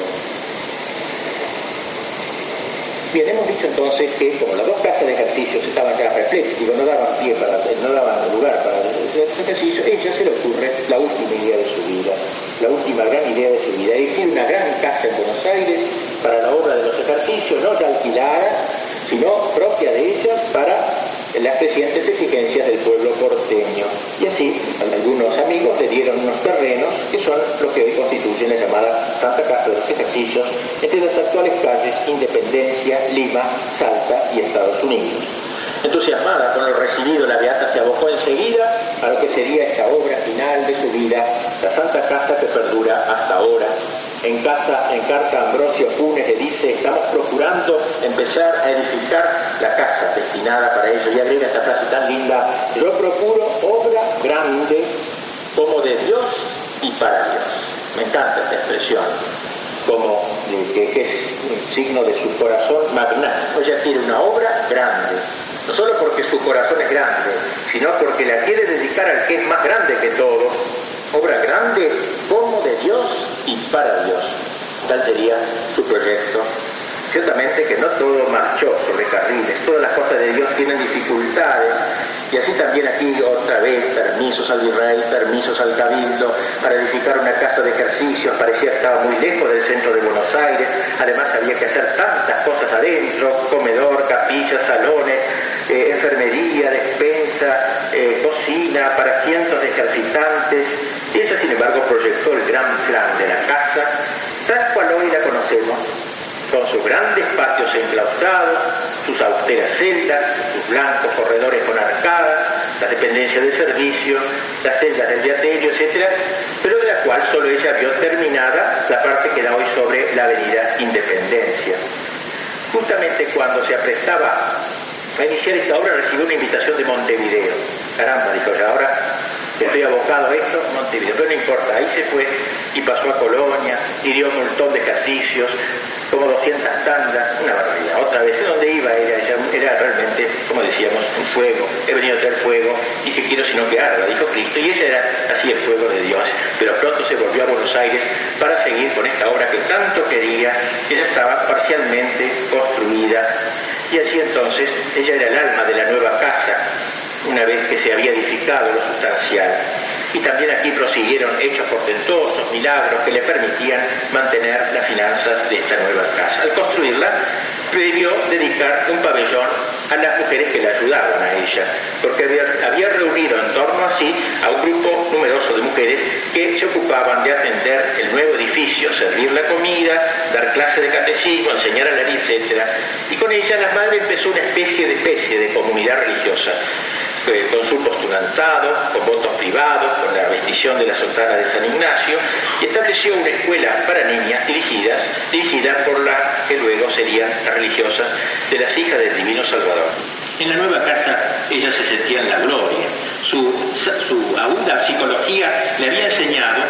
Bien, hemos dicho entonces que como las dos casas de ejercicios estaban ya repletas, no daban pie para, no daban lugar para el ejercicio, ella se le ocurre la última idea de su vida, la última gran idea de su vida, es decir, una gran casa en Buenos Aires para la obra de los ejercicios, no ya alquilada, sino propia de ella para las crecientes exigencias del pueblo porteño. Y así, algunos amigos le dieron unos terrenos que son los que hoy constituyen la llamada Santa Casa de los Ejercicios entre las actuales calles Independencia, Lima, Salta y Estados Unidos. Entusiasmada con lo recibido, la Beata se abocó enseguida a lo que sería esta obra final de su vida, la Santa Casa que perdura hasta ahora. En casa, en carta Ambrosio Funes le dice, estamos procurando empezar a edificar la casa destinada para ello. Y agrega esta frase tan linda, yo procuro obra grande como de Dios y para Dios. Me encanta esta expresión, como que, es un signo de su corazón magnánimo. Ella quiere una obra grande, no solo porque su corazón es grande, sino porque la quiere dedicar al que es más grande que todo. Obra grande como de Dios y para Dios. Tal sería su proyecto. Ciertamente que no todo marchó sobre carriles, todas las cosas de Dios tienen dificultades, y así también aquí otra vez permisos al virrey, permisos al cabildo para edificar una casa de ejercicios, parecía que estaba muy lejos del centro de Buenos Aires, además había que hacer tantas cosas adentro, comedor, capillas, salones, eh, enfermería, despensa, eh, cocina para cientos de ejercitantes, ella sin embargo proyectó el gran plan de la casa, tal cual hoy la conocemos, con sus grandes patios enclaustrados, sus austeras celdas, sus blancos corredores con arcadas, las dependencias de servicio, las celdas del diaterio, etc., pero de la cual solo ella vio terminada la parte que da hoy sobre la avenida Independencia. Justamente cuando se aprestaba a iniciar esta obra recibió una invitación de Montevideo. Caramba, dijo ya, ahora estoy abocado a esto, Montevideo, pero no importa, ahí se fue y pasó a Colonia y dio un montón de ejercicios, como 200 tandas, una barbaridad. Otra vez, donde iba era, era realmente, como decíamos, un fuego. He venido a traer fuego, y que quiero sino que arda, dijo Cristo, y ese era así el fuego de Dios. Pero pronto se volvió a Buenos Aires para seguir con esta obra que tanto quería, que ya estaba parcialmente construida. Y así entonces, ella era el alma de la nueva casa, una vez que se había edificado lo sustancial y también aquí prosiguieron hechos portentosos, milagros que le permitían mantener las finanzas de esta nueva casa. Al construirla, previó dedicar un pabellón a las mujeres que le ayudaban a ella, porque había, reunido en torno a sí a un grupo numeroso de mujeres que se ocupaban de atender el nuevo edificio, servir la comida, dar clase de catecismo, enseñar a leer, etc. Y con ella la madre empezó una especie de especie de comunidad religiosa con su postulantado, con votos privados, con la bendición de la sultana de San Ignacio, y estableció una escuela para niñas dirigidas, dirigida por la que luego serían las religiosas de las hijas del Divino Salvador. En la nueva casa ellas se sentían la gloria, su, su aguda psicología le había enseñado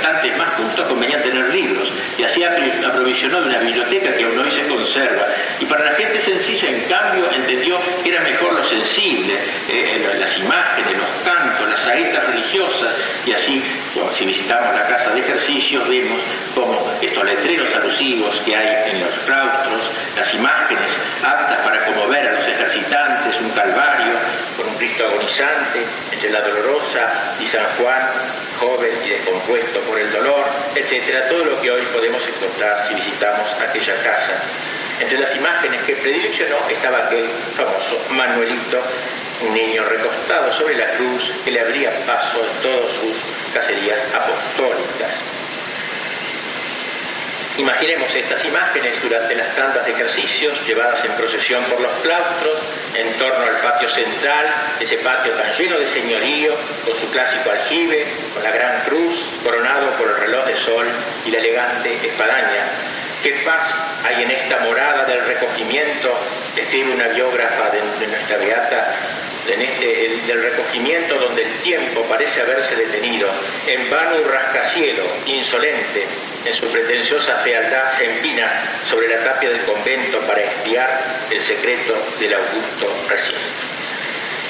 ejercitantes más justos convenía tener libros, y así aprovisionó de una biblioteca que aún hoy se conserva. Y para la gente sencilla, en cambio, entendió que era mejor lo sensible, eh, las imágenes, los cantos, las saetas religiosas, y así, si visitamos la casa de ejercicios, vemos como estos letreros alusivos que hay en los claustros, las imágenes aptas para conmover a los ejercitantes, un calvario con un Cristo agonizante entre la dolorosa y San Juan, joven y descompuesto por el dolor, etcétera, todo lo que hoy podemos encontrar si visitamos aquella casa. Entre las imágenes que predileccionó estaba aquel famoso Manuelito, un niño recostado sobre la cruz que le abría paso en todas sus cacerías apostólicas. Imaginemos estas imágenes durante las tandas de ejercicios llevadas en procesión por los claustros, en torno al patio central, ese patio tan lleno de señorío, con su clásico aljibe, con la gran cruz, coronado por el reloj de sol y la elegante espadaña. ¿Qué paz hay en esta morada del recogimiento? Escribe una biógrafa de, nuestra beata en este, del recogimiento donde el tiempo parece haberse detenido, en vano y rascacielos, insolente, en su pretenciosa fealdad se empina sobre la tapia del convento para espiar el secreto del augusto recinto.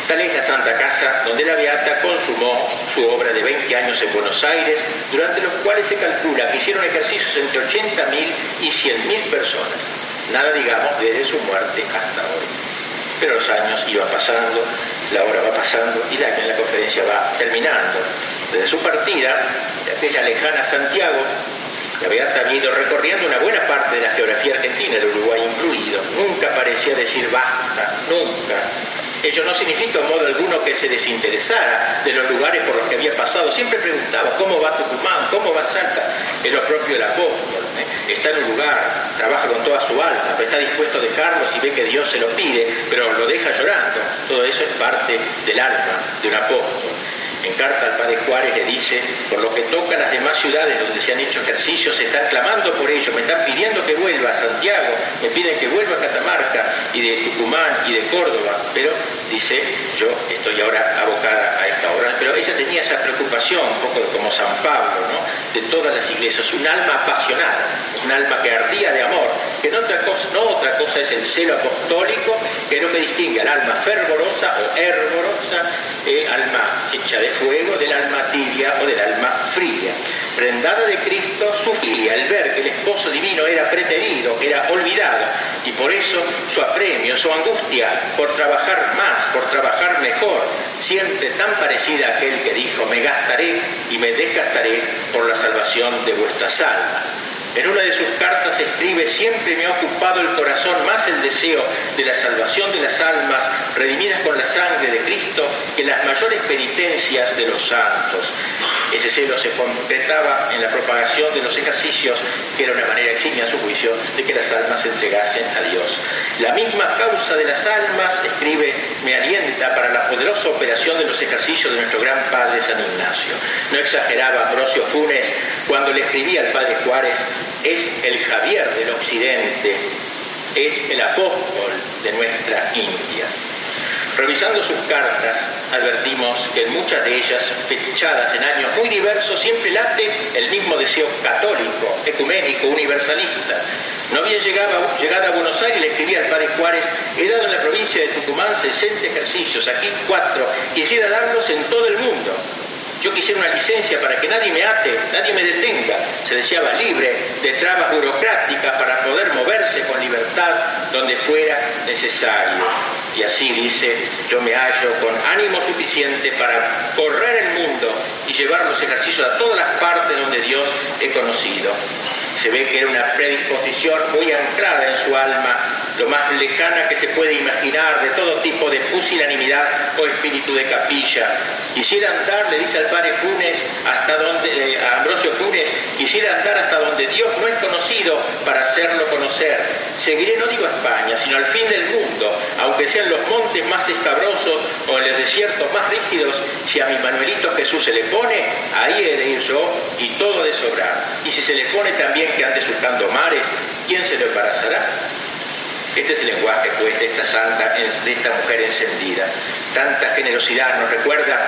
Tal es la Santa Casa donde la Beata consumó su obra de 20 años en Buenos Aires, durante los cuales se calcula que hicieron ejercicios entre 80.000 y 100.000 personas. Nada digamos desde su muerte hasta hoy. Pero los años iban pasando, la hora va pasando y la, la conferencia va terminando. Desde su partida, de aquella lejana Santiago, la Beata ha ido recorriendo una buena parte de la geografía argentina, el Uruguay incluido. Nunca parecía decir basta, nunca. Ello no significa en modo alguno que se desinteresara de los lugares por los que había pasado. Siempre preguntaba cómo va Tucumán, cómo va Salta. Es lo propio del apóstol. ¿eh? Está en un lugar, trabaja con toda su alma, pero está dispuesto a dejarlo si ve que Dios se lo pide, pero lo deja llorando. Todo eso es parte del alma de un apóstol. En carta al padre Juárez le dice, por lo que toca a las demás ciudades donde se han hecho ejercicios, se están clamando por ello, me están pidiendo que vuelva a Santiago, me piden que vuelva a Catamarca y de Tucumán y de Córdoba, pero dice, yo estoy ahora abocada a esta obra. Pero ella tenía esa preocupación, un poco como San Pablo, ¿no? de todas las iglesias, un alma apasionada, un alma que ardía de amor, que no otra cosa, no otra cosa es el celo apostólico, que lo que distingue al alma fervorosa o hervorosa, eh, alma hecha de fuego, del alma tibia o del alma fría. Prendada de Cristo, sufría el ver que el esposo divino era preterido, era olvidado, y por eso su apremio, su angustia por trabajar más, por trabajar mejor, siente tan parecida a aquel que dijo, me gastaré y me desgastaré por la salvación de vuestras almas. En una de sus cartas escribe, siempre me ha ocupado el corazón más el deseo de la salvación de las almas redimidas con la sangre de Cristo que las mayores penitencias de los santos. Ese celo se concretaba en la propagación de los ejercicios, que era una manera eximia a su juicio de que las almas se entregasen a Dios. La misma causa de las almas, escribe, me alienta para la poderosa operación de los ejercicios de nuestro gran Padre San Ignacio. No exageraba Ambrosio Funes cuando le escribía al Padre Juárez, es el Javier del Occidente, es el apóstol de nuestra India. Revisando sus cartas, advertimos que en muchas de ellas, fechadas en años muy diversos, siempre late el mismo deseo católico, ecuménico, universalista. No había llegado, llegado a Buenos Aires, le escribía al padre Juárez, he dado en la provincia de Tucumán 60 ejercicios, aquí cuatro, quisiera darlos en todo el mundo. Yo quisiera una licencia para que nadie me ate, nadie me detenga. Se deseaba libre de trabas burocráticas para poder moverse con libertad donde fuera necesario. Y así dice, yo me hallo con ánimo suficiente para correr el mundo y llevar los ejercicios a todas las partes donde Dios he conocido. Se ve que era una predisposición muy anclada en su alma lo más lejana que se puede imaginar de todo tipo de pusilanimidad o espíritu de capilla. Quisiera andar, le dice al padre Funes, hasta donde, eh, a Ambrosio Funes, quisiera andar hasta donde Dios no es conocido para hacerlo conocer. Seguiré no digo a España, sino al fin del mundo, aunque sean los montes más escabrosos o en los desiertos más rígidos, si a mi Manuelito Jesús se le pone, ahí he de ir yo y todo de sobrar. Y si se le pone también que ande surcando mares, ¿quién se lo embarazará? Este es el lenguaje pues de esta santa, de esta mujer encendida. Tanta generosidad nos recuerda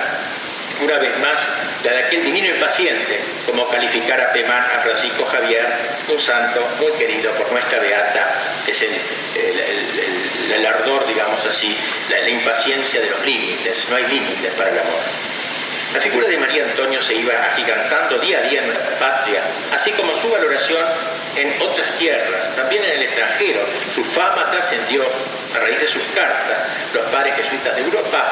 una vez más la de aquel divino impaciente, como calificar a Pemán a Francisco Javier, un santo muy querido por nuestra beata, es el, el, ardor, digamos así, la impaciencia de los límites, no hay límites para el amor. La figura de María Antonio se iba agigantando día a día en nuestra patria, así como su valoración en otras tierras, también en el extranjero. Su fama trascendió a raíz de sus cartas. Los padres jesuitas de Europa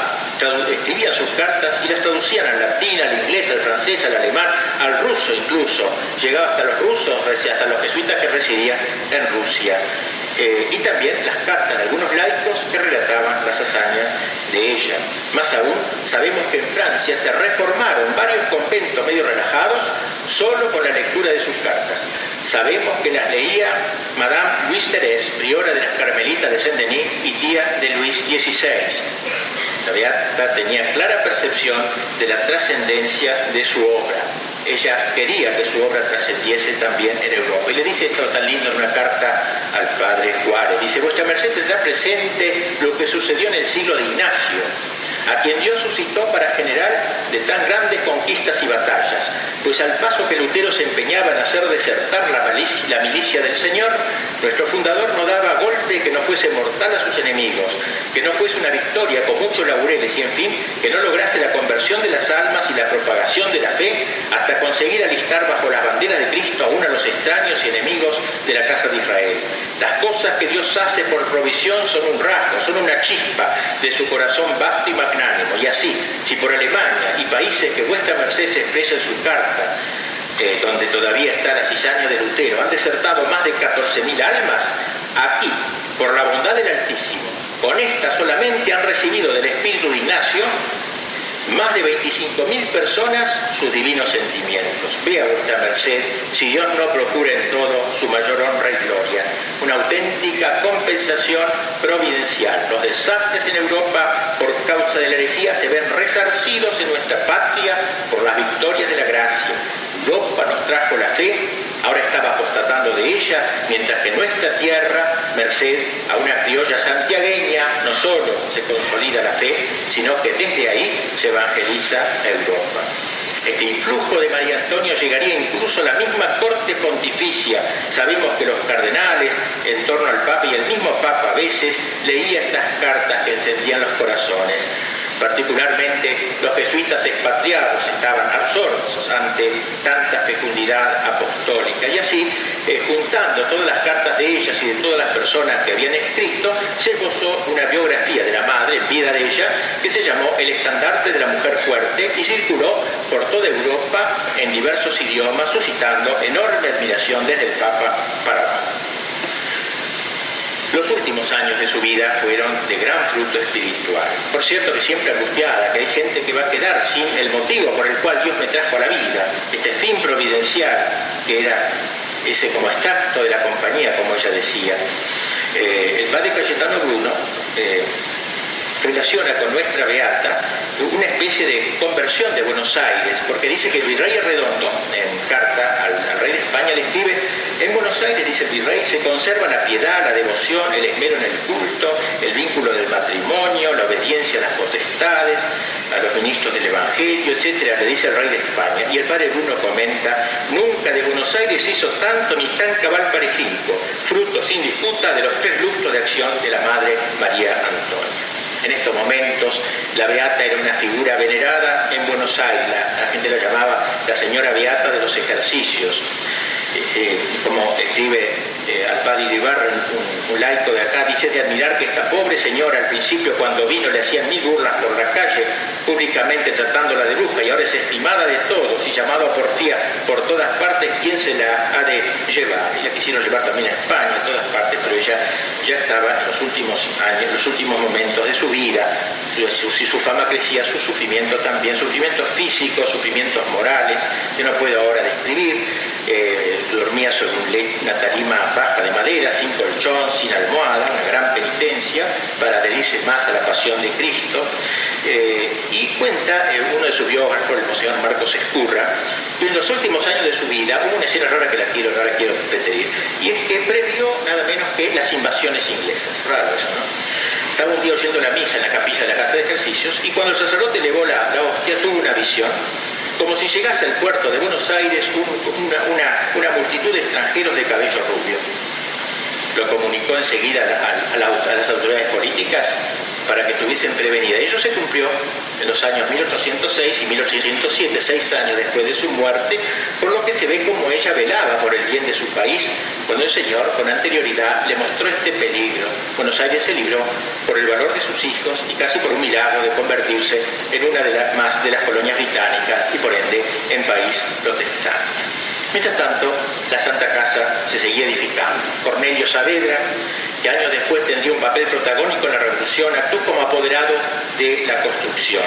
escribían sus cartas y las traducían al latín, al inglés, al francés, al alemán, al ruso incluso. Llegaba hasta los rusos, hasta los jesuitas que residían en Rusia. Eh, y también las cartas de algunos laicos que relataban las hazañas de ella. Más aún, sabemos que en Francia se reformaron varios conventos medio relajados solo con la lectura de sus cartas. Sabemos que las leía Madame Louise Thérèse, priora de las Carmelitas de Saint-Denis y tía de Luis XVI. La beata tenía clara percepción de la trascendencia de su obra ella quería que su obra trascendiese también en Europa. Y le dice esto tan lindo en una carta al padre Juárez. Dice, vuestra merced tendrá presente lo que sucedió en el siglo de Ignacio, a quien Dios suscitó para generar de tan grandes conquistas y batallas, pues al paso que Lutero se empeñaba en hacer desertar la milicia, la milicia del Señor, nuestro fundador no daba golpe que no fuese mortal a sus enemigos, que no fuese una victoria con muchos laureles y en fin, que no lograse la conversión de las almas y la propagación de la fe hasta conseguir alistar bajo la bandera de Cristo aún a los extraños y enemigos de la casa de Israel. Las cosas que Dios hace por provisión son un rasgo, son una chispa de su corazón vasto y magnánimo. Y así, si por Alemania y países que vuestra merced se expresa en su carta, donde todavía está la cizaña de Lutero, han desertado más de 14.000 almas, aquí, por la bondad del Altísimo, con esta solamente han recibido del Espíritu de Ignacio más de 25.000 personas sus divinos sentimientos. Vea vuestra merced si Dios no procura en todo su mayor honra y gloria. Una auténtica compensación providencial. Los desastres en Europa por causa de la herejía se ven resarcidos en nuestra patria por las victorias de la gracia. Europa nos trajo la fe, ahora estaba apostatando de ella, mientras que nuestra tierra, merced a una criolla santiagueña, no solo se consolida la fe, sino que desde ahí se evangeliza Europa. Este influjo de María Antonio llegaría incluso a la misma corte pontificia. Sabemos que los cardenales, en torno al Papa y el mismo Papa a veces, leía estas cartas que encendían los corazones. Particularmente los jesuitas expatriados estaban absortos ante tanta fecundidad apostólica. Y así, eh, juntando todas las cartas de ellas y de todas las personas que habían escrito, se esbozó una biografía de la madre vida de ella que se llamó El estandarte de la mujer fuerte y circuló por toda Europa en diversos idiomas, suscitando enorme admiración desde el Papa para abajo. Los últimos años de su vida fueron de gran fruto espiritual. Por cierto que siempre angustiada, que hay gente que va a quedar sin el motivo por el cual Dios me trajo a la vida, este fin providencial que era ese como extracto de la compañía, como ella decía. Eh, el padre Cayetano Bruno eh, relaciona con nuestra beata una especie de conversión de Buenos Aires, porque dice que el virrey Redondo, en carta al, rey de España, le escribe, en Buenos Aires, dice el virrey, se conserva la piedad, la devoción, el esmero en el culto, el vínculo del matrimonio, la obediencia a las potestades, a los ministros del Evangelio, etcétera, le dice el rey de España. Y el padre Bruno comenta, nunca de Buenos Aires hizo tanto ni tan cabal parejico, fruto sin disputa de los tres lustros de acción de la Madre María Antonia. En estos momentos, la Beata era una figura venerada en Buenos Aires, la, gente la llamaba la señora Beata de los ejercicios. Eh, eh, como escribe eh, al padre Ibarra, un, un, laico de acá, dice de admirar que esta pobre señora al principio cuando vino le hacían mil burlas por la calle, públicamente tratándola de bruja, y ahora es estimada de todos y llamada por porfía por todas partes, ¿quién se la ha de llevar? Y la quisieron llevar también a España, a todas partes, pero ella ya estaba en los últimos años, en los últimos momentos de su vida, si su, fama crecía, su sufrimiento también, sufrimientos físicos, sufrimientos morales, que no puedo ahora describir, eh, dormía sobre una tarima baja de madera, sin colchón, sin almohada, una gran penitencia para adherirse más a la pasión de Cristo. Eh, y cuenta eh, uno de sus biógrafos, el Monseñor Marcos Escurra, que en los últimos años de su vida hubo una escena rara que la quiero, ahora quiero repetir, y es que previó nada menos que las invasiones inglesas. Raro eso, ¿no? Estaba un día oyendo la misa en la capilla de la casa de ejercicios y cuando el sacerdote elevó la, la hostia tuvo una visión como si llegase al puerto de Buenos Aires una, multitud de extranjeros de cabello rubio. Lo comunicó enseguida a, las autoridades políticas para que estuviesen prevenidas. Y eso se cumplió en los años 1806 y 1807, seis años después de su muerte, por lo que se ve como ella velaba por el bien de su país, cuando el Señor con anterioridad le mostró este peligro. Buenos Aires se libró por el valor de sus hijos y casi por un milagro de convertirse en una de las más de las colonias británicas y por ende en país protestante. Mientras tanto, la Santa Casa se seguía edificando. Cornelio Saavedra, que años después tendría un papel protagónico en la revolución, actuó como apoderado de la construcción.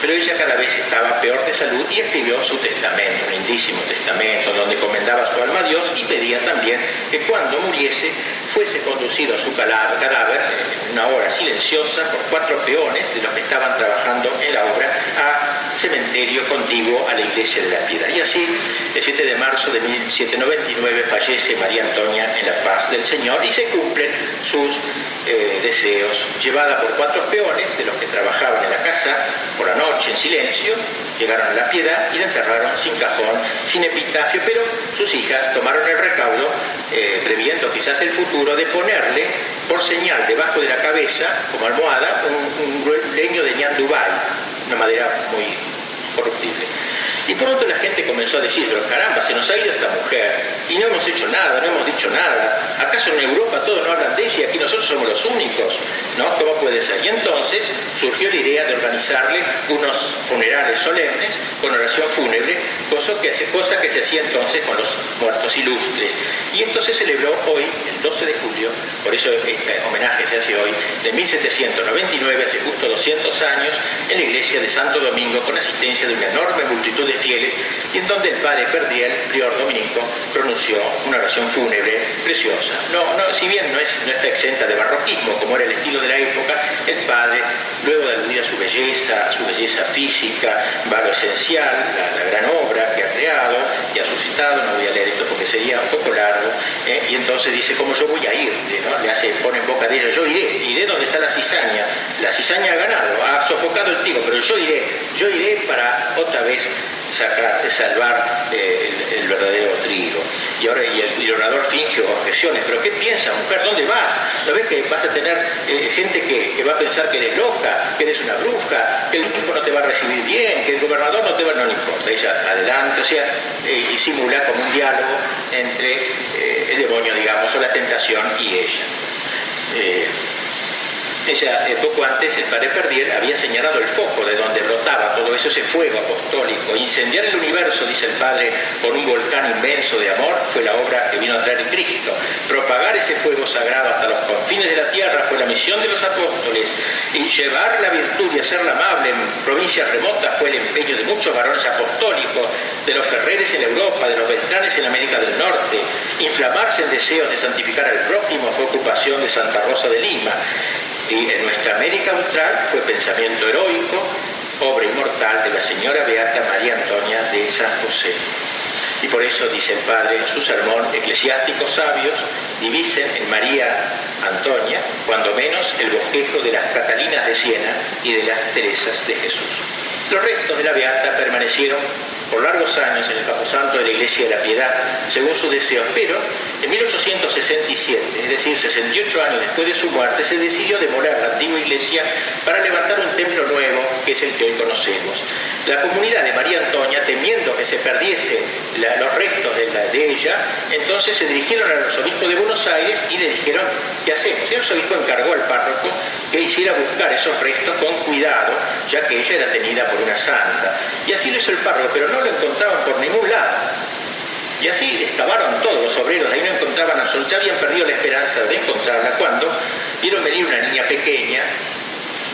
Pero ella cada vez estaba peor de salud y escribió su testamento, un lindísimo testamento, donde comendaba su alma a Dios y pedía también que cuando muriese fuese conducido a su cadáver en una hora silenciosa por cuatro peones de los que estaban trabajando en la obra a cementerio contiguo a la iglesia de la Piedad. Y así, el 7 de marzo de 1799 fallece María Antonia en la paz del Señor y se cumplen sus eh, deseos, llevada por cuatro peones de los que trabajaban en la casa por la noche en silencio, llegaron a la piedad y la enterraron sin cajón, sin epitafio, pero sus hijas tomaron el recaudo, eh, previendo quizás el futuro, de ponerle por señal debajo de la cabeza, como almohada, un, un leño de ñandubay, una madera muy corruptible. Y pronto la gente comenzó a decir, pero caramba, se nos ha ido esta mujer y no hemos hecho nada, no hemos dicho nada. ¿Acaso en Europa todos no hablan de ella y aquí nosotros somos los únicos? ¿No? ¿Cómo puede ser? Y entonces surgió la idea de organizarle unos funerales solemnes con oración fúnebre, que, cosa que se hacía entonces con los muertos ilustres. Y esto se celebró hoy, el 12 de julio, por eso este homenaje se hace hoy, de 1799, hace justo 200 años, en la iglesia de Santo Domingo, con asistencia de una enorme multitud de fieles, y en donde el padre Perdiel, prior dominico, pronunció una oración fúnebre preciosa. No, no, si bien no, es, no está exenta de barroquismo, como era el estilo de la época, el padre, luego de aludir a su belleza, a su belleza física, va a lo esencial, la gran obra ha creado, que ha suscitado, no voy a leer esto porque sería un poco largo, ¿eh? y entonces dice, ¿cómo yo voy a ir? ¿no? Le hace, pone en boca de ella, yo iré, iré donde está la cizaña, la cizaña ha ganado, ha sofocado el trigo, pero yo iré, yo iré para otra vez sacar, salvar eh, el, verdadero trigo. Y ahora y el, orador finge objeciones, pero ¿qué piensas, mujer? ¿Dónde vas? ¿No ves que vas a tener eh, gente que, va a pensar que eres loca, que eres una bruja, que el tipo no te va a recibir bien, que el gobernador no te va, no le importa. Ella adelante, o sea, eh, y simula como un diálogo entre el demonio, digamos, o la tentación y ella. Eh, poco antes, el padre Perdier había señalado el foco de donde brotaba todo eso, ese fuego apostólico. Incendiar el universo, dice el padre, con un volcán inmenso de amor, fue la obra que vino a traer Cristo. Propagar ese fuego sagrado hasta los confines de la tierra fue la misión de los apóstoles. Y llevar la virtud y hacerla amable en provincias remotas fue el empeño de muchos varones apostólicos, de los ferreres en Europa, de los beltranes en América del Norte. Inflamarse en deseos de santificar al prójimo fue ocupación de Santa Rosa de Lima. Y en nuestra América Austral fue pensamiento heroico, obra inmortal de la señora Beata María Antonia de San José. Y por eso dice el Padre en su sermón, eclesiásticos sabios divisen en María Antonia, cuando menos, el bosquejo de las Catalinas de Siena y de las Teresas de Jesús. Los restos de la Beata permanecieron por largos años en el Santo de la Iglesia de la Piedad, según su deseo, pero en 1867, es decir, 68 años después de su muerte, se decidió demoler la antigua iglesia para levantar un templo nuevo, que es el que hoy conocemos. La comunidad de María Antonia, temiendo que se perdiese los restos de, ella, entonces se dirigieron al arzobispo de Buenos Aires y le dijeron, ¿qué hacemos? El arzobispo encargó al párroco que hiciera buscar esos restos con cuidado, ya que ella era tenida por una santa. Y así lo hizo el párroco, pero no lo encontraban por ningún lado. Y así excavaron todos los obreros, ahí no encontraban absolutamente, ya habían perdido la esperanza de encontrarla cuando vieron venir una niña pequeña,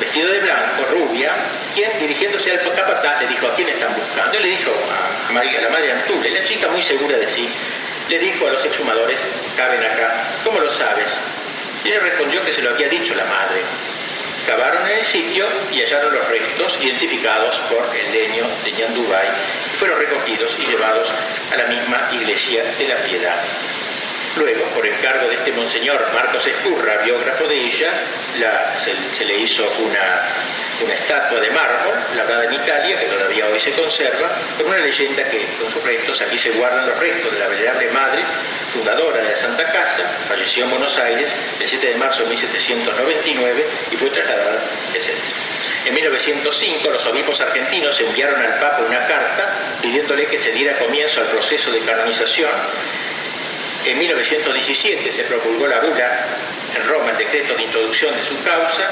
vestida de blanco, rubia, quien dirigiéndose al capataz le dijo, ¿a quién están buscando? Y le dijo a, María, la madre Antule, la chica muy segura de sí, le dijo a los exhumadores, caben acá, ¿cómo lo sabes? Y ella respondió que se lo había dicho la madre. Cavaron en el sitio y hallaron los restos identificados por el leño de Ñandubay fueron recogidos y llevados a la misma iglesia de la Piedad. Luego, por encargo de este monseñor Marcos Escurra, biógrafo de ella, se, le hizo una, una estatua de mármol, labrada en Italia, que todavía hoy se conserva, con una leyenda que con sus restos, aquí se guardan los restos de la venerable madre, fundadora de la Santa Casa, falleció en Buenos Aires el 7 de marzo de 1799 y fue trasladada, etc. En 1905 los obispos argentinos enviaron al Papa una carta pidiéndole que se diera comienzo al proceso de canonización. En 1917 se promulgó la bula en Roma el decreto de introducción de su causa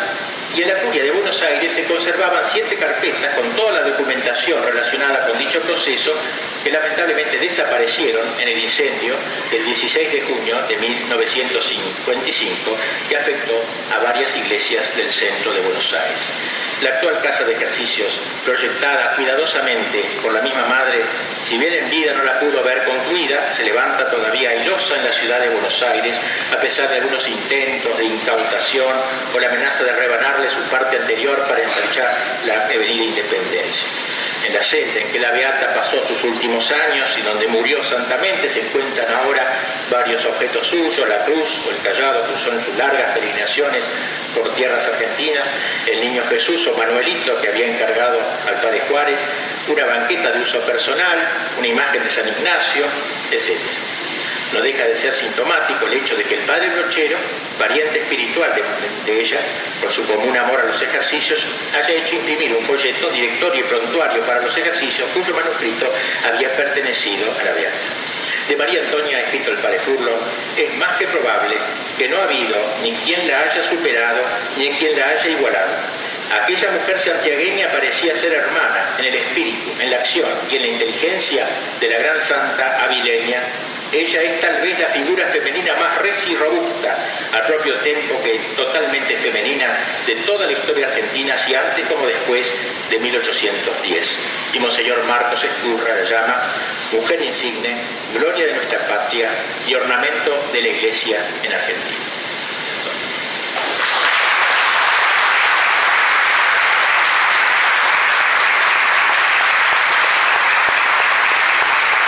y en la curia de Buenos Aires se conservaban siete carpetas con toda la documentación relacionada con dicho proceso que lamentablemente desaparecieron en el incendio del 16 de junio de 1955 que afectó a varias iglesias del centro de Buenos Aires. La actual casa de ejercicios, proyectada cuidadosamente por la misma madre, si bien en vida no la pudo ver concluida, se levanta todavía airosa en la ciudad de Buenos Aires, a pesar de algunos intentos de incautación o la amenaza de rebanarle su parte anterior para ensanchar la avenida Independencia. En la sede en que la Beata pasó sus últimos años y donde murió santamente se encuentran ahora varios objetos suyos, la cruz o el callado que en sus largas peregrinaciones por tierras argentinas, el niño Jesús o Manuelito que había encargado al padre Juárez, una banqueta de uso personal, una imagen de San Ignacio, etc. No deja de ser sintomático el hecho de que el padre Brochero, pariente espiritual de, ella, por su común amor a los ejercicios, haya hecho imprimir un folleto, directorio y prontuario para los ejercicios cuyo manuscrito había pertenecido a la Beata de María Antonia, escrito el padre Furlo, es más que probable que no ha habido ni quien la haya superado ni quien la haya igualado. Aquella mujer santiagueña parecía ser hermana en el espíritu, en la acción y en la inteligencia de la gran santa avileña Ella es tal vez la figura femenina más res y robusta, al propio tiempo que totalmente femenina de toda la historia argentina, así antes como después de 1810. Y Monseñor Marcos Escurra la llama mujer insigne, gloria de nuestra patria y ornamento de la Iglesia en Argentina.